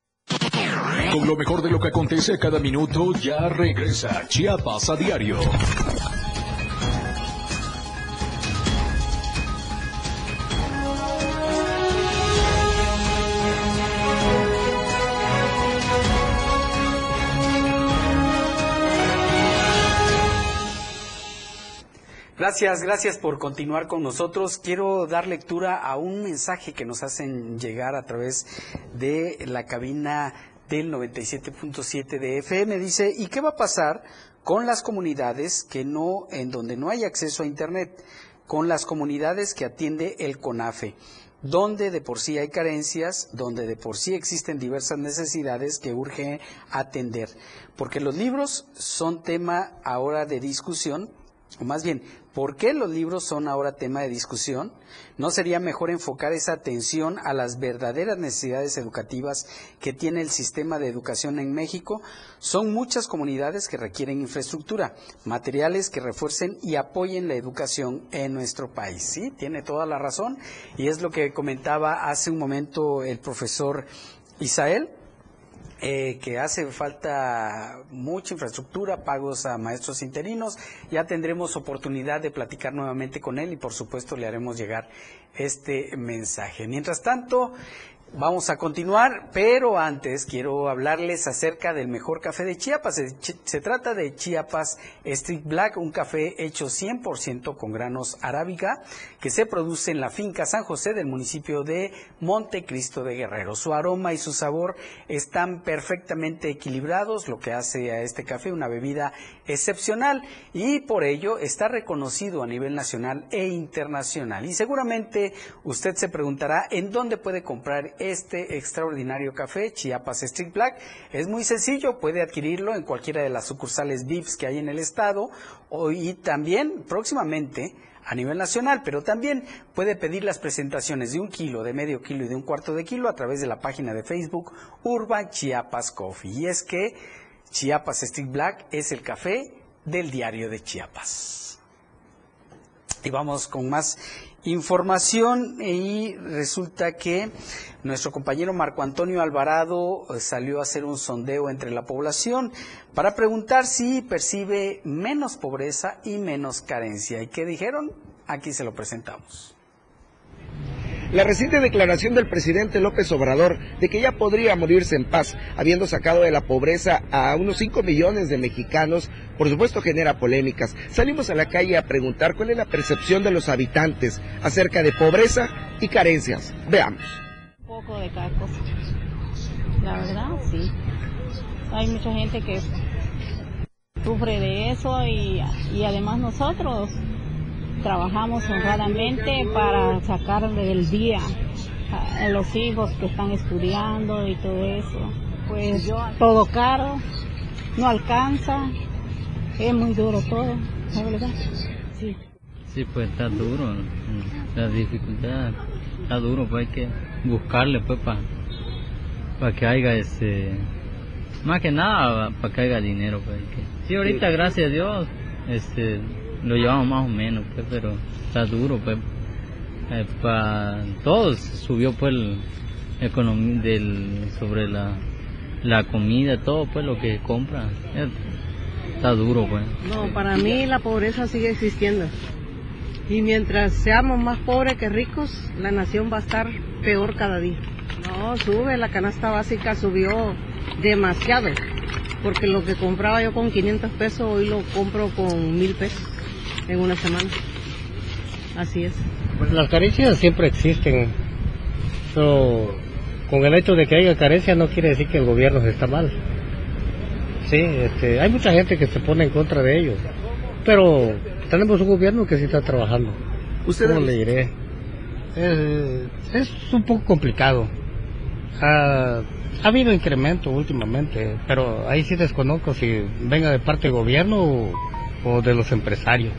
[SPEAKER 1] Con lo mejor de lo que acontece a cada minuto, ya regresa Chiapas a diario.
[SPEAKER 3] Gracias, gracias por continuar con nosotros. Quiero dar lectura a un mensaje que nos hacen llegar a través de la cabina del 97.7 de FM. Dice, ¿y qué va a pasar con las comunidades que no, en donde no hay acceso a Internet? Con las comunidades que atiende el CONAFE donde de por sí hay carencias, donde de por sí existen diversas necesidades que urge atender. Porque los libros son tema ahora de discusión, o más bien, ¿por qué los libros son ahora tema de discusión? ¿No sería mejor enfocar esa atención a las verdaderas necesidades educativas que tiene el sistema de educación en México? Son muchas comunidades que requieren infraestructura, materiales que refuercen y apoyen la educación en nuestro país. Sí, tiene toda la razón y es lo que comentaba hace un momento el profesor Isael. Eh, que hace falta mucha infraestructura, pagos a maestros interinos. Ya tendremos oportunidad de platicar nuevamente con él y por supuesto le haremos llegar este mensaje. Mientras tanto, Vamos a continuar, pero antes quiero hablarles acerca del mejor café de Chiapas. Se, trata de Chiapas Street Black, un café hecho 100% con granos arábiga que se produce en la finca San José del municipio de Montecristo de Guerrero. Su aroma y su sabor están perfectamente equilibrados, lo que hace a este café una bebida excepcional y por ello está reconocido a nivel nacional e internacional. Y seguramente usted se preguntará en dónde puede comprar este extraordinario café Chiapas Street Black. Es muy sencillo, puede adquirirlo en cualquiera de las sucursales VIPs que hay en el estado y también próximamente a nivel nacional, pero también puede pedir las presentaciones de un kilo, de medio kilo y de un cuarto de kilo a través de la página de Facebook Urban Chiapas Coffee. Y es que Chiapas Street Black es el café del diario de Chiapas. Y vamos con más información y resulta que nuestro compañero Marco Antonio Alvarado eh, salió a hacer un sondeo entre la población para preguntar si percibe menos pobreza y menos carencia. ¿Y qué dijeron? Aquí se lo presentamos.
[SPEAKER 17] La reciente declaración del presidente López Obrador de que ya podría morirse en paz, habiendo sacado de la pobreza a unos 5 millones de mexicanos, por supuesto genera polémicas. Salimos a la calle a preguntar cuál es la percepción de los habitantes acerca de pobreza y carencias. Veamos.
[SPEAKER 18] Un poco de. La verdad, sí. Hay mucha gente que sufre de eso y, y además nosotros trabajamos honradamente para sacar del día a los hijos que están estudiando y todo eso. Pues todo caro, no alcanza, es muy duro todo, ¿la verdad? Sí.
[SPEAKER 19] Sí, pues está duro, la dificultad está duro, pues hay que buscarle pues para que haya ese, más que nada para que haya dinero. Pues, que, sí, ahorita gracias a Dios, este, lo llevamos más o menos, pues, pero está duro, pues. Eh, para todos subió pues el economía del sobre la, la comida, todo pues lo que compra. Eh, está duro, pues.
[SPEAKER 18] No, para mí la pobreza sigue existiendo. Y mientras seamos más pobres que ricos, la nación va a estar peor cada día. No, sube, la canasta básica subió demasiado. Porque lo que compraba yo con 500 pesos, hoy lo compro con 1000 pesos en una semana. Así es.
[SPEAKER 20] Pues las carencias siempre existen. So, con el hecho de que haya carencias no quiere decir que el gobierno está mal. Sí, este, hay mucha gente que se pone en contra de ellos. Pero tenemos un gobierno que sí está trabajando.
[SPEAKER 17] ¿Usted
[SPEAKER 20] ¿Cómo le diré? es un poco complicado. ha habido incremento últimamente, pero ahí sí desconozco si venga de parte del gobierno o de los empresarios.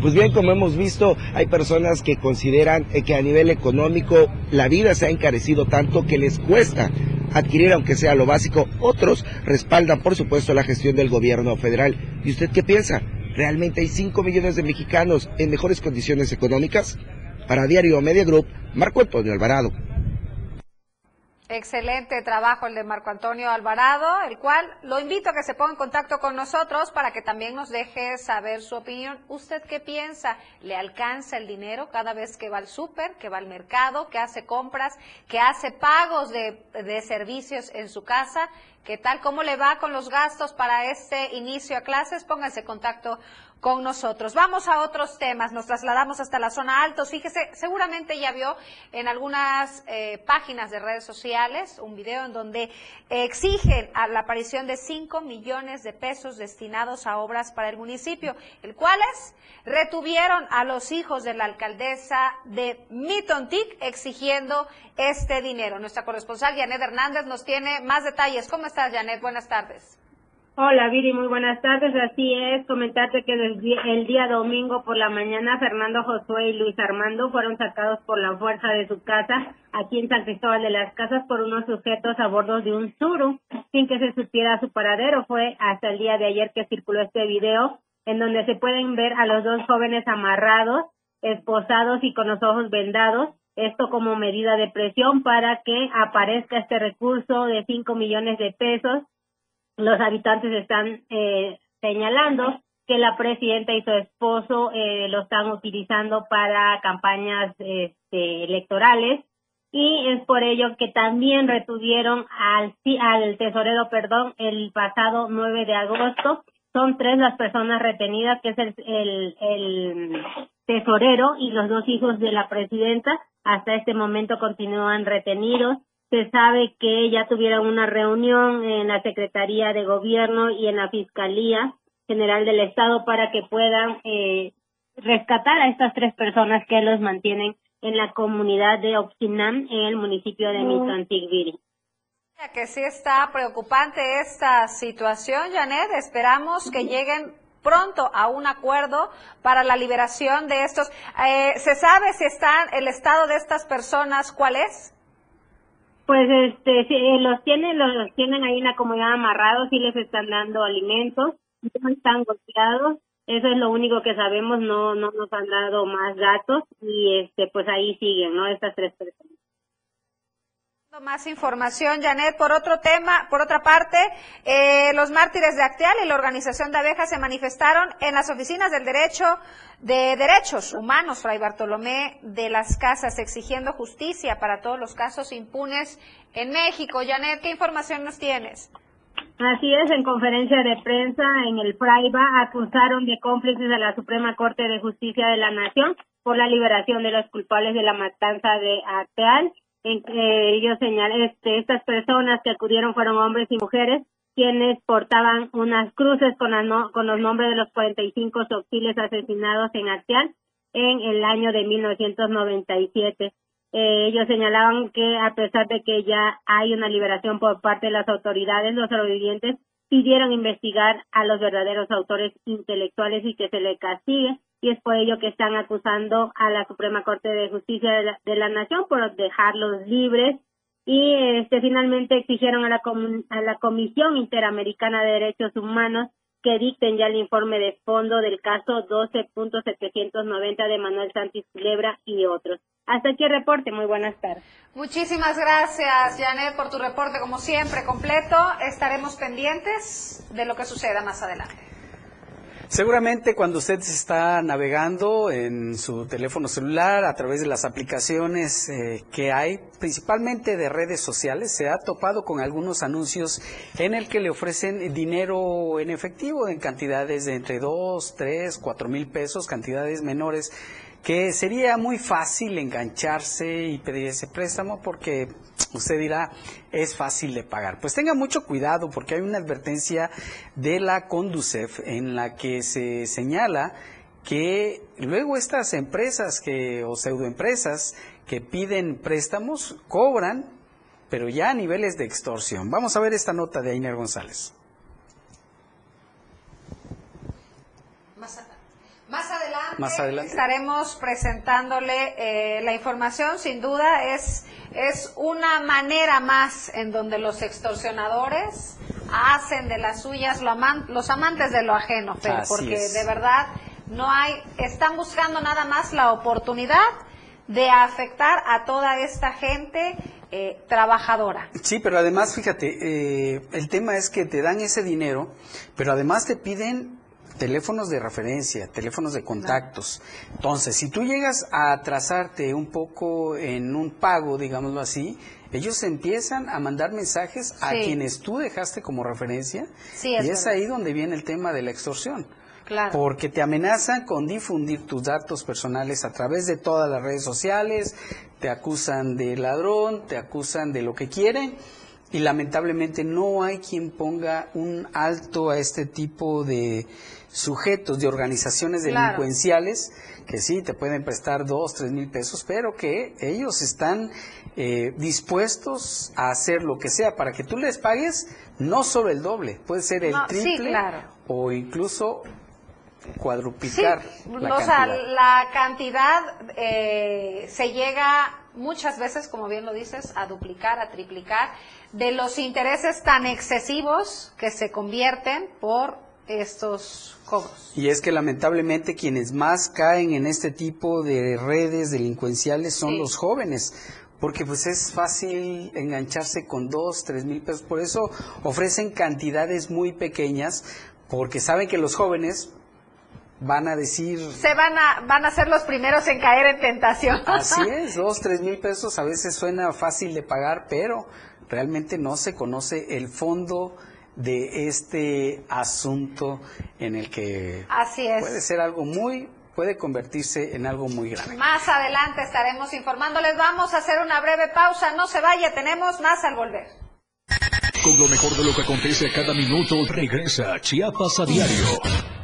[SPEAKER 17] Pues bien, como hemos visto, hay personas que consideran eh, que a nivel económico la vida se ha encarecido tanto que les cuesta adquirir aunque sea lo básico. Otros respaldan, por supuesto, la gestión del gobierno federal. ¿Y usted qué piensa? ¿Realmente hay 5 millones de mexicanos en mejores condiciones económicas? Para Diario Media Group, Marco Antonio Alvarado.
[SPEAKER 2] Excelente trabajo el de Marco Antonio Alvarado, el cual lo invito a que se ponga en contacto con nosotros para que también nos deje saber su opinión. ¿Usted qué piensa? ¿Le alcanza el dinero cada vez que va al súper, que va al mercado, que hace compras, que hace pagos de, de servicios en su casa? ¿Qué tal? ¿Cómo le va con los gastos para este inicio a clases? Pónganse en contacto con nosotros. Vamos a otros temas. Nos trasladamos hasta la zona altos. Fíjese, seguramente ya vio en algunas eh, páginas de redes sociales un video en donde exigen a la aparición de 5 millones de pesos destinados a obras para el municipio, el cuales retuvieron a los hijos de la alcaldesa de Mitontic exigiendo este dinero. Nuestra corresponsal Janet Hernández nos tiene más detalles. ¿Cómo estás, Janet? Buenas tardes.
[SPEAKER 21] Hola Viri, muy buenas tardes. Así es, comentarte que el día, domingo por la mañana Fernando Josué y Luis Armando fueron sacados por la fuerza de su casa aquí en San Cristóbal de las Casas por unos sujetos a bordo de un suru sin que se supiera su paradero. Fue hasta el día de ayer que circuló este video en donde se pueden ver a los dos jóvenes amarrados, esposados y con los ojos vendados. Esto como medida de presión para que aparezca este recurso de 5 millones de pesos los habitantes están eh, señalando que la presidenta y su esposo eh, lo están utilizando para campañas este, electorales y es por ello que también retuvieron al, al tesorero, perdón, el pasado 9 de agosto. Son tres las personas retenidas, que es el, el, el tesorero y los dos hijos de la presidenta. Hasta este momento continúan retenidos. Se sabe que ya tuvieron una reunión en la Secretaría de Gobierno y en la Fiscalía General del Estado para que puedan eh, rescatar a estas tres personas que los mantienen en la comunidad de Oxinam en el municipio de Mitantigviri.
[SPEAKER 2] Que sí está preocupante esta situación, Janet. Esperamos que lleguen pronto a un acuerdo para la liberación de estos. Eh, ¿Se sabe si está el estado de estas personas? ¿Cuál es?
[SPEAKER 21] Pues este, eh, los tienen, los tienen ahí en la comunidad amarrados y les están dando alimentos no están golpeados. Eso es lo único que sabemos, no, no nos han dado más datos y este pues ahí siguen, ¿no? Estas tres personas.
[SPEAKER 2] Más información, Janet. Por otro tema, por otra parte, eh, los mártires de Acteal y la organización de abejas se manifestaron en las oficinas del derecho de derechos humanos, Fray Bartolomé de las Casas, exigiendo justicia para todos los casos impunes en México. Janet, ¿qué información nos tienes?
[SPEAKER 21] Así es, en conferencia de prensa en el Fraiba acusaron de cómplices a la Suprema Corte de Justicia de la Nación por la liberación de los culpables de la matanza de Arteal. En, ellos señalan, este, estas personas que acudieron fueron hombres y mujeres quienes portaban unas cruces con, con los nombres de los 45 subtiles asesinados en Arteal en el año de 1997. Eh, ellos señalaban que a pesar de que ya hay una liberación por parte de las autoridades, los sobrevivientes pidieron investigar a los verdaderos autores intelectuales y que se les castigue y es por ello que están acusando a la Suprema Corte de Justicia de la, Nación por dejarlos libres y este finalmente exigieron a la, a la Comisión Interamericana de Derechos Humanos que dicten ya el informe de fondo del caso 12.790 de Manuel Santis Culebra y otros. Hasta aquí el reporte. Muy buenas tardes.
[SPEAKER 2] Muchísimas gracias, Janet, por tu reporte, como siempre, completo. Estaremos pendientes de lo que suceda más adelante.
[SPEAKER 3] Seguramente cuando usted está navegando en su teléfono celular a través de las aplicaciones eh, que hay, principalmente de redes sociales, se ha topado con algunos anuncios en el que le ofrecen dinero en efectivo en cantidades de entre 2, 3, 4 mil pesos, cantidades menores que sería muy fácil engancharse y pedir ese préstamo porque usted dirá es fácil de pagar. Pues tenga mucho cuidado porque hay una advertencia de la Conducef en la que se señala que luego estas empresas que o pseudoempresas que piden préstamos cobran, pero ya a niveles de extorsión. Vamos a ver esta nota de Ainer González.
[SPEAKER 2] Más adelante, estaremos presentándole eh, la información. Sin duda es, es una manera más en donde los extorsionadores hacen de las suyas los amantes de lo ajeno, porque de verdad no hay, están buscando nada más la oportunidad de afectar a toda esta gente eh, trabajadora.
[SPEAKER 3] Sí, pero además, fíjate, eh, el tema es que te dan ese dinero, pero además te piden teléfonos de referencia, teléfonos de contactos. Entonces, si tú llegas a atrasarte un poco en un pago, digámoslo así, ellos empiezan a mandar mensajes a quienes tú dejaste como referencia y es ahí donde viene el tema de la extorsión. Claro. Porque te amenazan con difundir tus datos personales a través de todas las redes sociales, te acusan de ladrón, te acusan de lo que quieren y lamentablemente no hay quien ponga un alto a este tipo de sujetos de organizaciones delincuenciales que sí te pueden prestar dos, tres mil pesos, pero que ellos están eh, dispuestos a hacer lo que sea para que tú les pagues no solo el doble, puede ser el triple o incluso cuadruplicar la
[SPEAKER 2] cantidad. la cantidad eh, se llega muchas veces, como bien lo dices, a duplicar, a triplicar de los intereses tan excesivos que se convierten por estos cobros.
[SPEAKER 3] Y es que lamentablemente quienes más caen en este tipo de redes delincuenciales son los jóvenes, porque pues es fácil engancharse con dos, tres mil pesos, por eso ofrecen cantidades muy pequeñas, porque saben que los jóvenes van a decir...
[SPEAKER 2] Se van a, van a ser los primeros en caer en tentación.
[SPEAKER 3] Así (laughs) es, dos, tres mil pesos a veces suena fácil de pagar, pero realmente no se conoce el fondo de este asunto en el que
[SPEAKER 2] Así es.
[SPEAKER 3] puede ser algo muy puede convertirse en algo muy grave.
[SPEAKER 2] Más adelante estaremos informándoles. Vamos a hacer una breve pausa. No se vaya, tenemos más al volver.
[SPEAKER 1] Con lo mejor de lo que acontece cada minuto, regresa Chiapas a diario.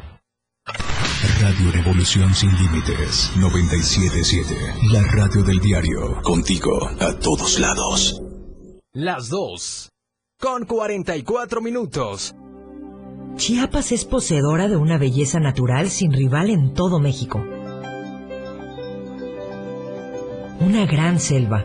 [SPEAKER 1] Radio Revolución Sin Límites 977. La radio del diario. Contigo a todos lados.
[SPEAKER 5] Las dos. Con 44 minutos.
[SPEAKER 22] Chiapas es poseedora de una belleza natural sin rival en todo México. Una gran selva,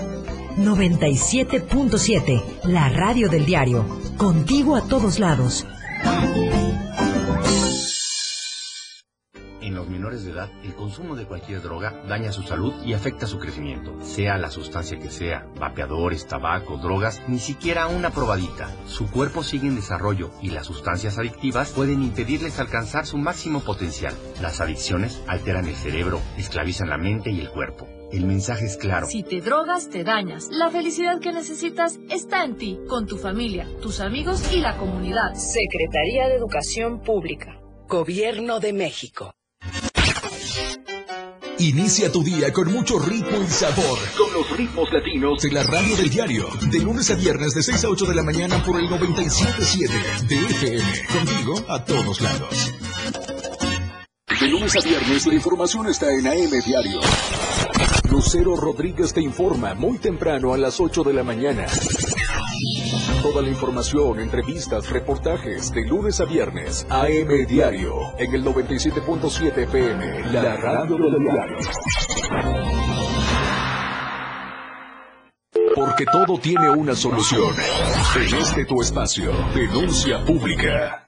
[SPEAKER 22] 97.7, la radio del diario. Contigo a todos lados.
[SPEAKER 23] En los menores de edad, el consumo de cualquier droga daña su salud y afecta su crecimiento. Sea la sustancia que sea, vapeadores, tabaco, drogas, ni siquiera una probadita. Su cuerpo sigue en desarrollo y las sustancias adictivas pueden impedirles alcanzar su máximo potencial. Las adicciones alteran el cerebro, esclavizan la mente y el cuerpo. El mensaje es claro.
[SPEAKER 24] Si te drogas, te dañas. La felicidad que necesitas está en ti, con tu familia, tus amigos y la comunidad.
[SPEAKER 25] Secretaría de Educación Pública. Gobierno de México.
[SPEAKER 1] Inicia tu día con mucho ritmo y sabor. Con los ritmos latinos de la radio del diario. De lunes a viernes de 6 a 8 de la mañana por el 97.7 de FM. Contigo a todos lados. De lunes a viernes la información está en AM Diario. Lucero Rodríguez te informa muy temprano a las 8 de la mañana. Toda la información, entrevistas, reportajes de lunes a viernes. AM Diario en el 97.7 FM, la radio del diario. Porque todo tiene una solución. En este tu espacio, denuncia pública.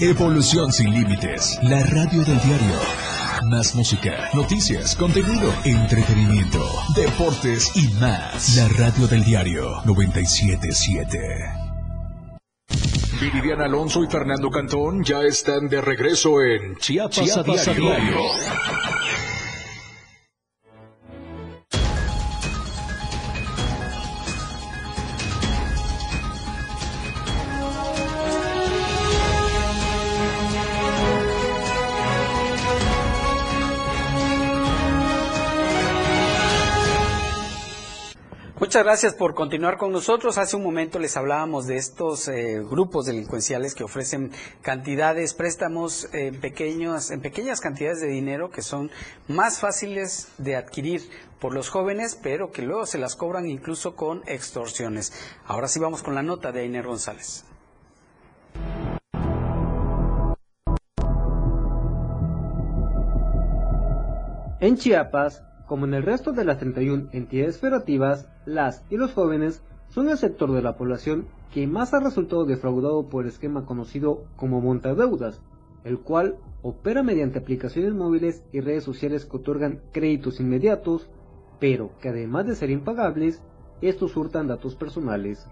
[SPEAKER 1] Evolución sin límites, la radio del diario. Más música, noticias, contenido, entretenimiento, deportes y más. La radio del diario 977. Viridiana Alonso y Fernando Cantón ya están de regreso en Chiapas,
[SPEAKER 26] Chiapas
[SPEAKER 1] a diario.
[SPEAKER 26] a diario.
[SPEAKER 3] Muchas gracias por continuar con nosotros. Hace un momento les hablábamos de estos eh, grupos delincuenciales que ofrecen cantidades, préstamos pequeños, en pequeñas cantidades de dinero que son más fáciles de adquirir por los jóvenes, pero que luego se las cobran incluso con extorsiones. Ahora sí vamos con la nota de Ainer González.
[SPEAKER 4] En Chiapas, como en el resto de las 31 entidades federativas, las y los jóvenes son el sector de la población que más ha resultado defraudado por el esquema conocido como montadeudas, el cual opera mediante aplicaciones móviles y redes sociales que otorgan créditos inmediatos, pero que además de ser impagables, estos hurtan datos personales.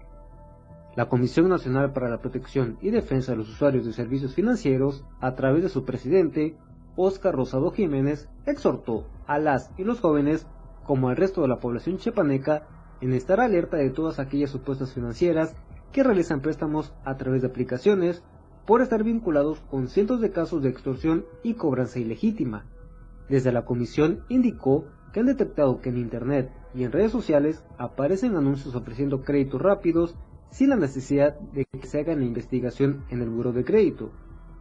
[SPEAKER 4] La Comisión Nacional para la Protección y Defensa de los Usuarios de Servicios Financieros, a través de su presidente, Óscar Rosado Jiménez, exhortó a las y los jóvenes, como al resto de la población chiapaneca, en estar alerta de todas aquellas supuestas financieras que realizan préstamos a través de aplicaciones por estar vinculados con cientos de casos de extorsión y cobranza ilegítima, Desde la comisión indicó que han detectado que en Internet y en redes sociales aparecen anuncios ofreciendo créditos rápidos sin la necesidad de que se haga la investigación en el buro de crédito,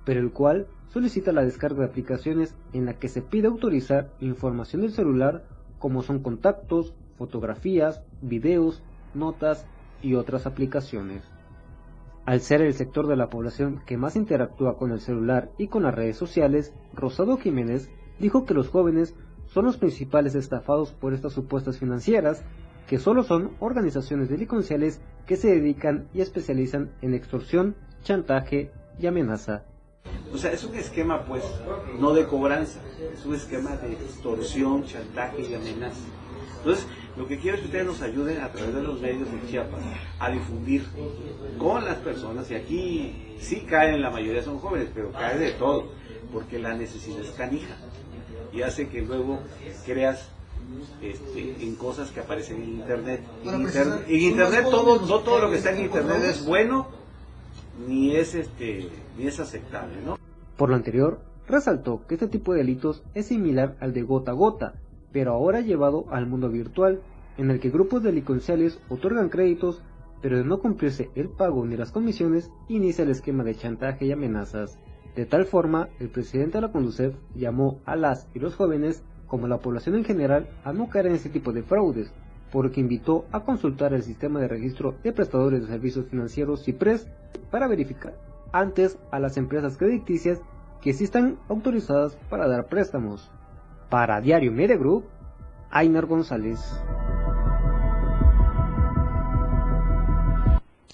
[SPEAKER 4] pero el cual solicita la descarga de aplicaciones en la que se pide autorizar información del celular como son contactos, fotografías, videos, notas y otras aplicaciones. Al ser el sector de la población que más interactúa con el celular y con las redes sociales, Rosado Jiménez dijo que los jóvenes son los principales estafados por estas supuestas financieras, que solo son organizaciones delincuenciales que se dedican y especializan en extorsión, chantaje y amenaza.
[SPEAKER 27] O sea, es un esquema, pues, no de cobranza, es un esquema de extorsión, chantaje y amenaza. Entonces, lo que quiero es que ustedes nos ayuden a través de los medios de Chiapas a difundir con las personas, y aquí sí caen, la mayoría son jóvenes, pero cae de todo, porque la necesidad es canija y hace que luego creas este, en cosas que aparecen en internet. En, en internet todo, no todo lo que está en internet es bueno ni es este ni es aceptable, ¿no?
[SPEAKER 4] Por lo anterior, resaltó que este tipo de delitos es similar al de gota a gota, pero ahora llevado al mundo virtual, en el que grupos delincuenciales otorgan créditos, pero de no cumplirse el pago ni las comisiones, inicia el esquema de chantaje y amenazas. De tal forma, el presidente de la Conducef llamó a las y los jóvenes, como la población en general, a no caer en este tipo de fraudes, por lo que invitó a consultar el sistema de registro de prestadores de servicios financieros CIPRES para verificar antes a las empresas crediticias que sí están autorizadas para dar préstamos. Para Diario Media Group, González.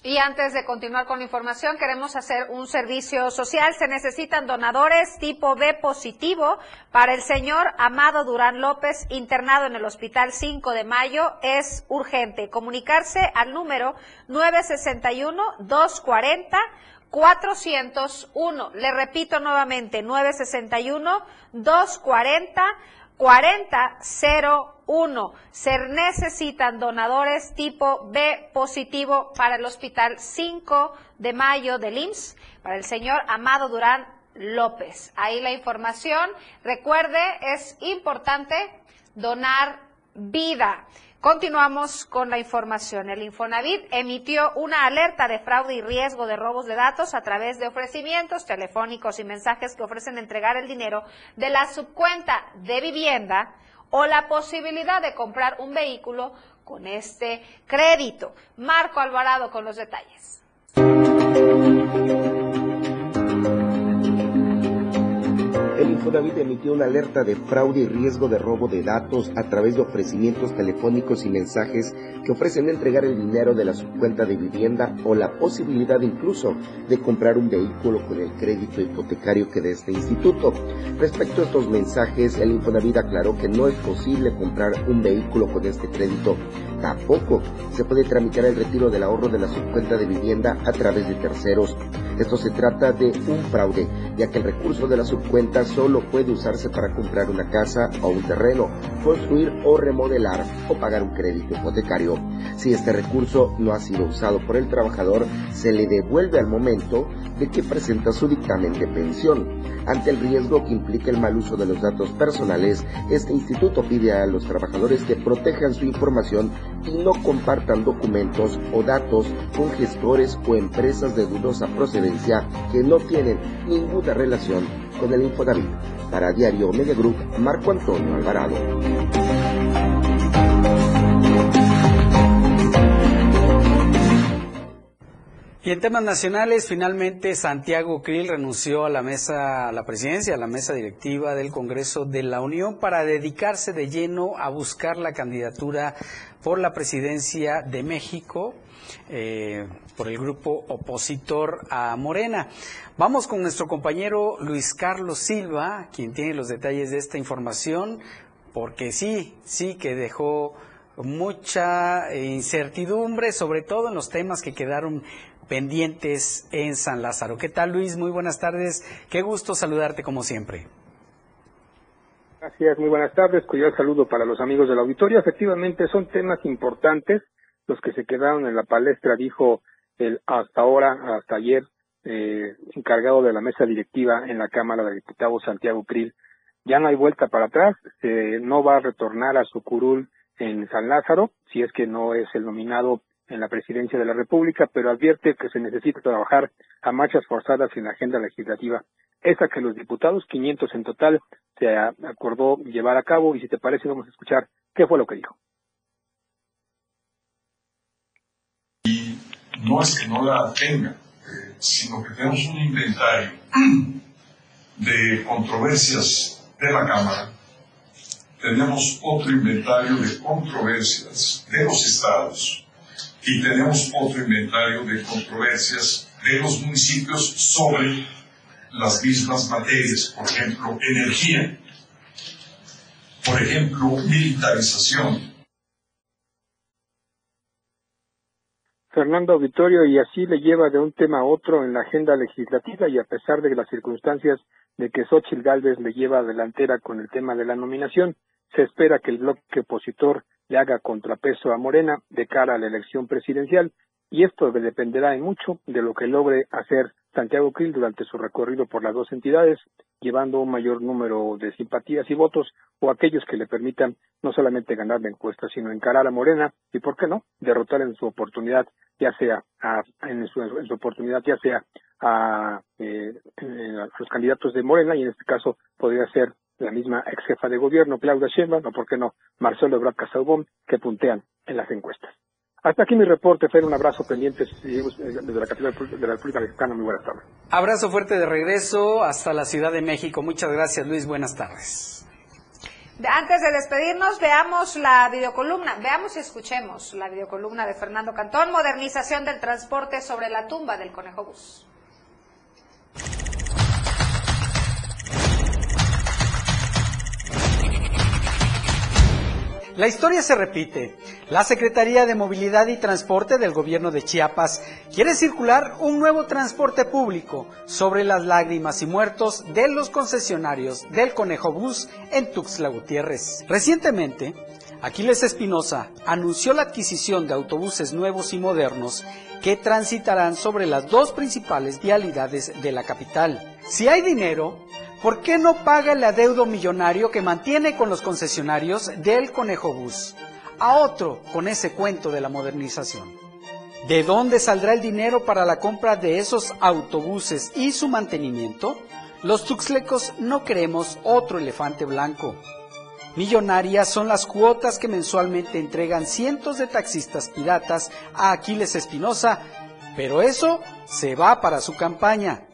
[SPEAKER 2] Y antes de continuar con la información, queremos hacer un servicio social. Se necesitan donadores tipo B positivo para el señor Amado Durán López, internado en el Hospital 5 de Mayo. Es urgente comunicarse al número 961-240. 401. Le repito nuevamente, 961-240. 4001. Se necesitan donadores tipo B positivo para el Hospital 5 de Mayo del IMSS, para el señor Amado Durán López. Ahí la información. Recuerde, es importante donar vida. Continuamos con la información. El Infonavit emitió una alerta de fraude y riesgo de robos de datos a través de ofrecimientos telefónicos y mensajes que ofrecen entregar el dinero de la subcuenta de vivienda o la posibilidad de comprar un vehículo con este crédito. Marco Alvarado con los detalles.
[SPEAKER 17] Infonavit emitió una alerta de fraude y riesgo de robo de datos a través de ofrecimientos telefónicos y mensajes que ofrecen entregar el dinero de la subcuenta de vivienda o la posibilidad incluso de comprar un vehículo con el crédito hipotecario que dé este instituto. Respecto a estos mensajes, el Infonavit aclaró que no es posible comprar un vehículo con este crédito. Tampoco se puede tramitar el retiro del ahorro de la subcuenta de vivienda a través de terceros. Esto se trata de un fraude, ya que el recurso de la subcuenta solo puede usarse para comprar una casa o un terreno, construir o remodelar o pagar un crédito hipotecario. Si este recurso no ha sido usado por el trabajador, se le devuelve al momento de que presenta su dictamen de pensión. Ante el riesgo que implica el mal uso de los datos personales, este instituto pide a los trabajadores que protejan su información y no compartan documentos o datos con gestores o empresas de dudosa procedencia que no tienen ninguna relación con el Infonavit. Para Diario Media Group, Marco Antonio Alvarado.
[SPEAKER 3] Y en temas nacionales, finalmente Santiago Krill renunció a la mesa, a la presidencia, a la mesa directiva del Congreso de la Unión para dedicarse de lleno a buscar la candidatura por la presidencia de México eh, por el grupo opositor a Morena. Vamos con nuestro compañero Luis Carlos Silva, quien tiene los detalles de esta información, porque sí, sí que dejó mucha incertidumbre, sobre todo en los temas que quedaron pendientes en San Lázaro. ¿Qué tal Luis? Muy buenas tardes. Qué gusto saludarte como siempre.
[SPEAKER 28] Gracias, muy buenas tardes. Cordial saludo para los amigos del auditorio. Efectivamente, son temas importantes los que se quedaron en la palestra, dijo el hasta ahora, hasta ayer, eh, encargado de la mesa directiva en la Cámara de Diputados, Santiago Krill, ya no hay vuelta para atrás, no va a retornar a su curul en San Lázaro, si es que no es el nominado en la presidencia de la República, pero advierte que se necesita trabajar a marchas forzadas en la agenda legislativa, esa que los diputados, 500 en total, se acordó llevar a cabo. Y si te parece vamos a escuchar qué fue lo que dijo.
[SPEAKER 29] Y no es que no la tenga, sino que tenemos un inventario de controversias de la Cámara, tenemos otro inventario de controversias de los estados y tenemos otro inventario de controversias de los municipios sobre las mismas materias, por ejemplo, energía, por ejemplo, militarización.
[SPEAKER 28] Fernando Auditorio, y así le lleva de un tema a otro en la agenda legislativa y a pesar de las circunstancias de que Xochitl Gálvez le lleva delantera con el tema de la nominación, se espera que el bloque opositor le haga contrapeso a Morena de cara a la elección presidencial y esto dependerá en mucho de lo que logre hacer Santiago Krill durante su recorrido por las dos entidades, llevando un mayor número de simpatías y votos o aquellos que le permitan no solamente ganar la encuesta, sino encarar a Morena y, ¿por qué no?, derrotar en su oportunidad, ya sea a, en, su, oportunidad, ya sea a, eh, a los candidatos de Morena y en este caso podría ser la misma ex jefa de gobierno, Claudia Sheinbaum, o por qué no, Marcelo Ebrard Casaubon, que puntean en las encuestas. Hasta aquí mi reporte, Fer, un abrazo pendiente desde la capital de la República Mexicana. Muy buenas tardes.
[SPEAKER 3] Abrazo fuerte de regreso hasta la Ciudad de México. Muchas gracias, Luis. Buenas tardes.
[SPEAKER 2] Antes de despedirnos, veamos la videocolumna, veamos y escuchemos la videocolumna de Fernando Cantón, modernización del transporte sobre la tumba del Conejo Bus.
[SPEAKER 3] La historia se repite. La Secretaría de Movilidad y Transporte del gobierno de Chiapas quiere circular un nuevo transporte público sobre las lágrimas y muertos de los concesionarios del Conejo Bus en Tuxtla Gutiérrez. Recientemente, Aquiles Espinosa anunció la adquisición de autobuses nuevos y modernos que transitarán sobre las dos principales vialidades de la capital. Si hay dinero, ¿por qué no paga el adeudo millonario que mantiene con los concesionarios del Conejo Bus? A otro con ese cuento de la modernización. ¿De dónde saldrá el dinero para la compra de esos autobuses y su mantenimiento? Los tuxlecos no queremos otro elefante blanco. Millonarias son las cuotas que mensualmente entregan cientos de taxistas piratas a Aquiles Espinosa, pero eso se va para su campaña.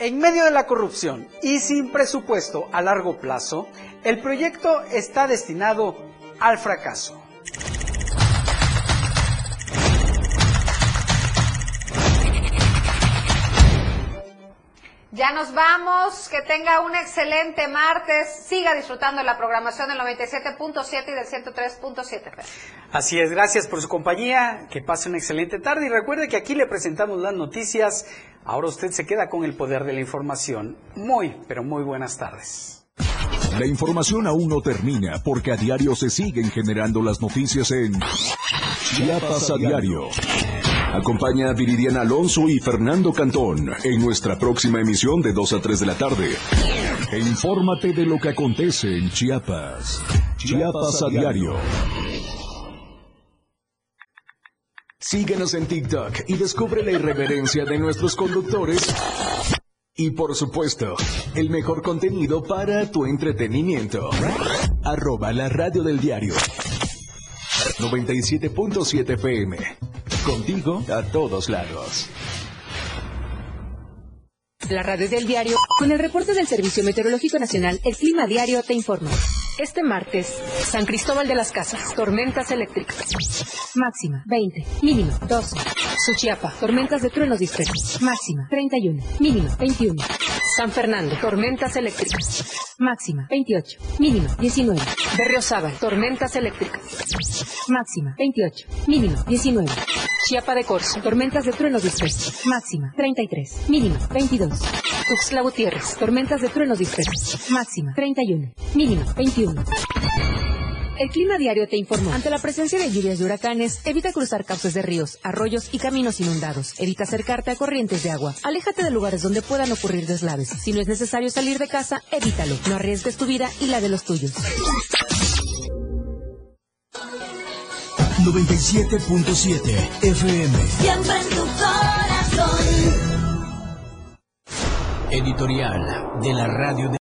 [SPEAKER 3] En medio de la corrupción y sin presupuesto a largo plazo, el proyecto está destinado al fracaso.
[SPEAKER 2] Ya nos vamos, que tenga un excelente martes, siga disfrutando la programación del 97.7 y del 103.7.
[SPEAKER 3] Así es, gracias por su compañía, que pase una excelente tarde y recuerde que aquí le presentamos las noticias, ahora usted se queda con el poder de la información. Muy, pero muy buenas tardes.
[SPEAKER 1] La información aún no termina porque a diario se siguen generando las noticias en Chiapas a diario. Acompaña a Viridiana Alonso y Fernando Cantón en nuestra próxima emisión de 2 a 3 de la tarde. Infórmate de lo que acontece en Chiapas. Chiapas a diario. Síguenos en TikTok y descubre la irreverencia de nuestros conductores. Y por supuesto, el mejor contenido para tu entretenimiento. Arroba la radio del diario. 97.7 FM. Contigo a todos lados.
[SPEAKER 30] La radio del diario, con el reporte del Servicio Meteorológico Nacional, el Clima Diario te informa. Este martes, San Cristóbal de las Casas, tormentas eléctricas. Máxima 20, mínimo 12. Suchiapa, tormentas de truenos dispersos. Máxima 31, mínimo 21. San Fernando, tormentas eléctricas. Máxima 28, mínimo 19. Berriozábal, tormentas eléctricas. Máxima 28, mínimo 19. Chiapa de Corzo, tormentas de truenos dispersos. Máxima 33, mínimo 22. Tuxtla Gutiérrez, tormentas de truenos dispersos. Máxima 31, mínimo 21. El Clima Diario te informó. Ante la presencia de lluvias y huracanes, evita cruzar cauces de ríos, arroyos y caminos inundados. Evita acercarte a corrientes de agua. Aléjate de lugares donde puedan ocurrir deslaves. Si no es necesario salir de casa, evítalo. No arriesgues tu vida y la de los tuyos.
[SPEAKER 5] 97.7 FM.
[SPEAKER 31] Siempre en tu corazón.
[SPEAKER 5] Editorial de la radio de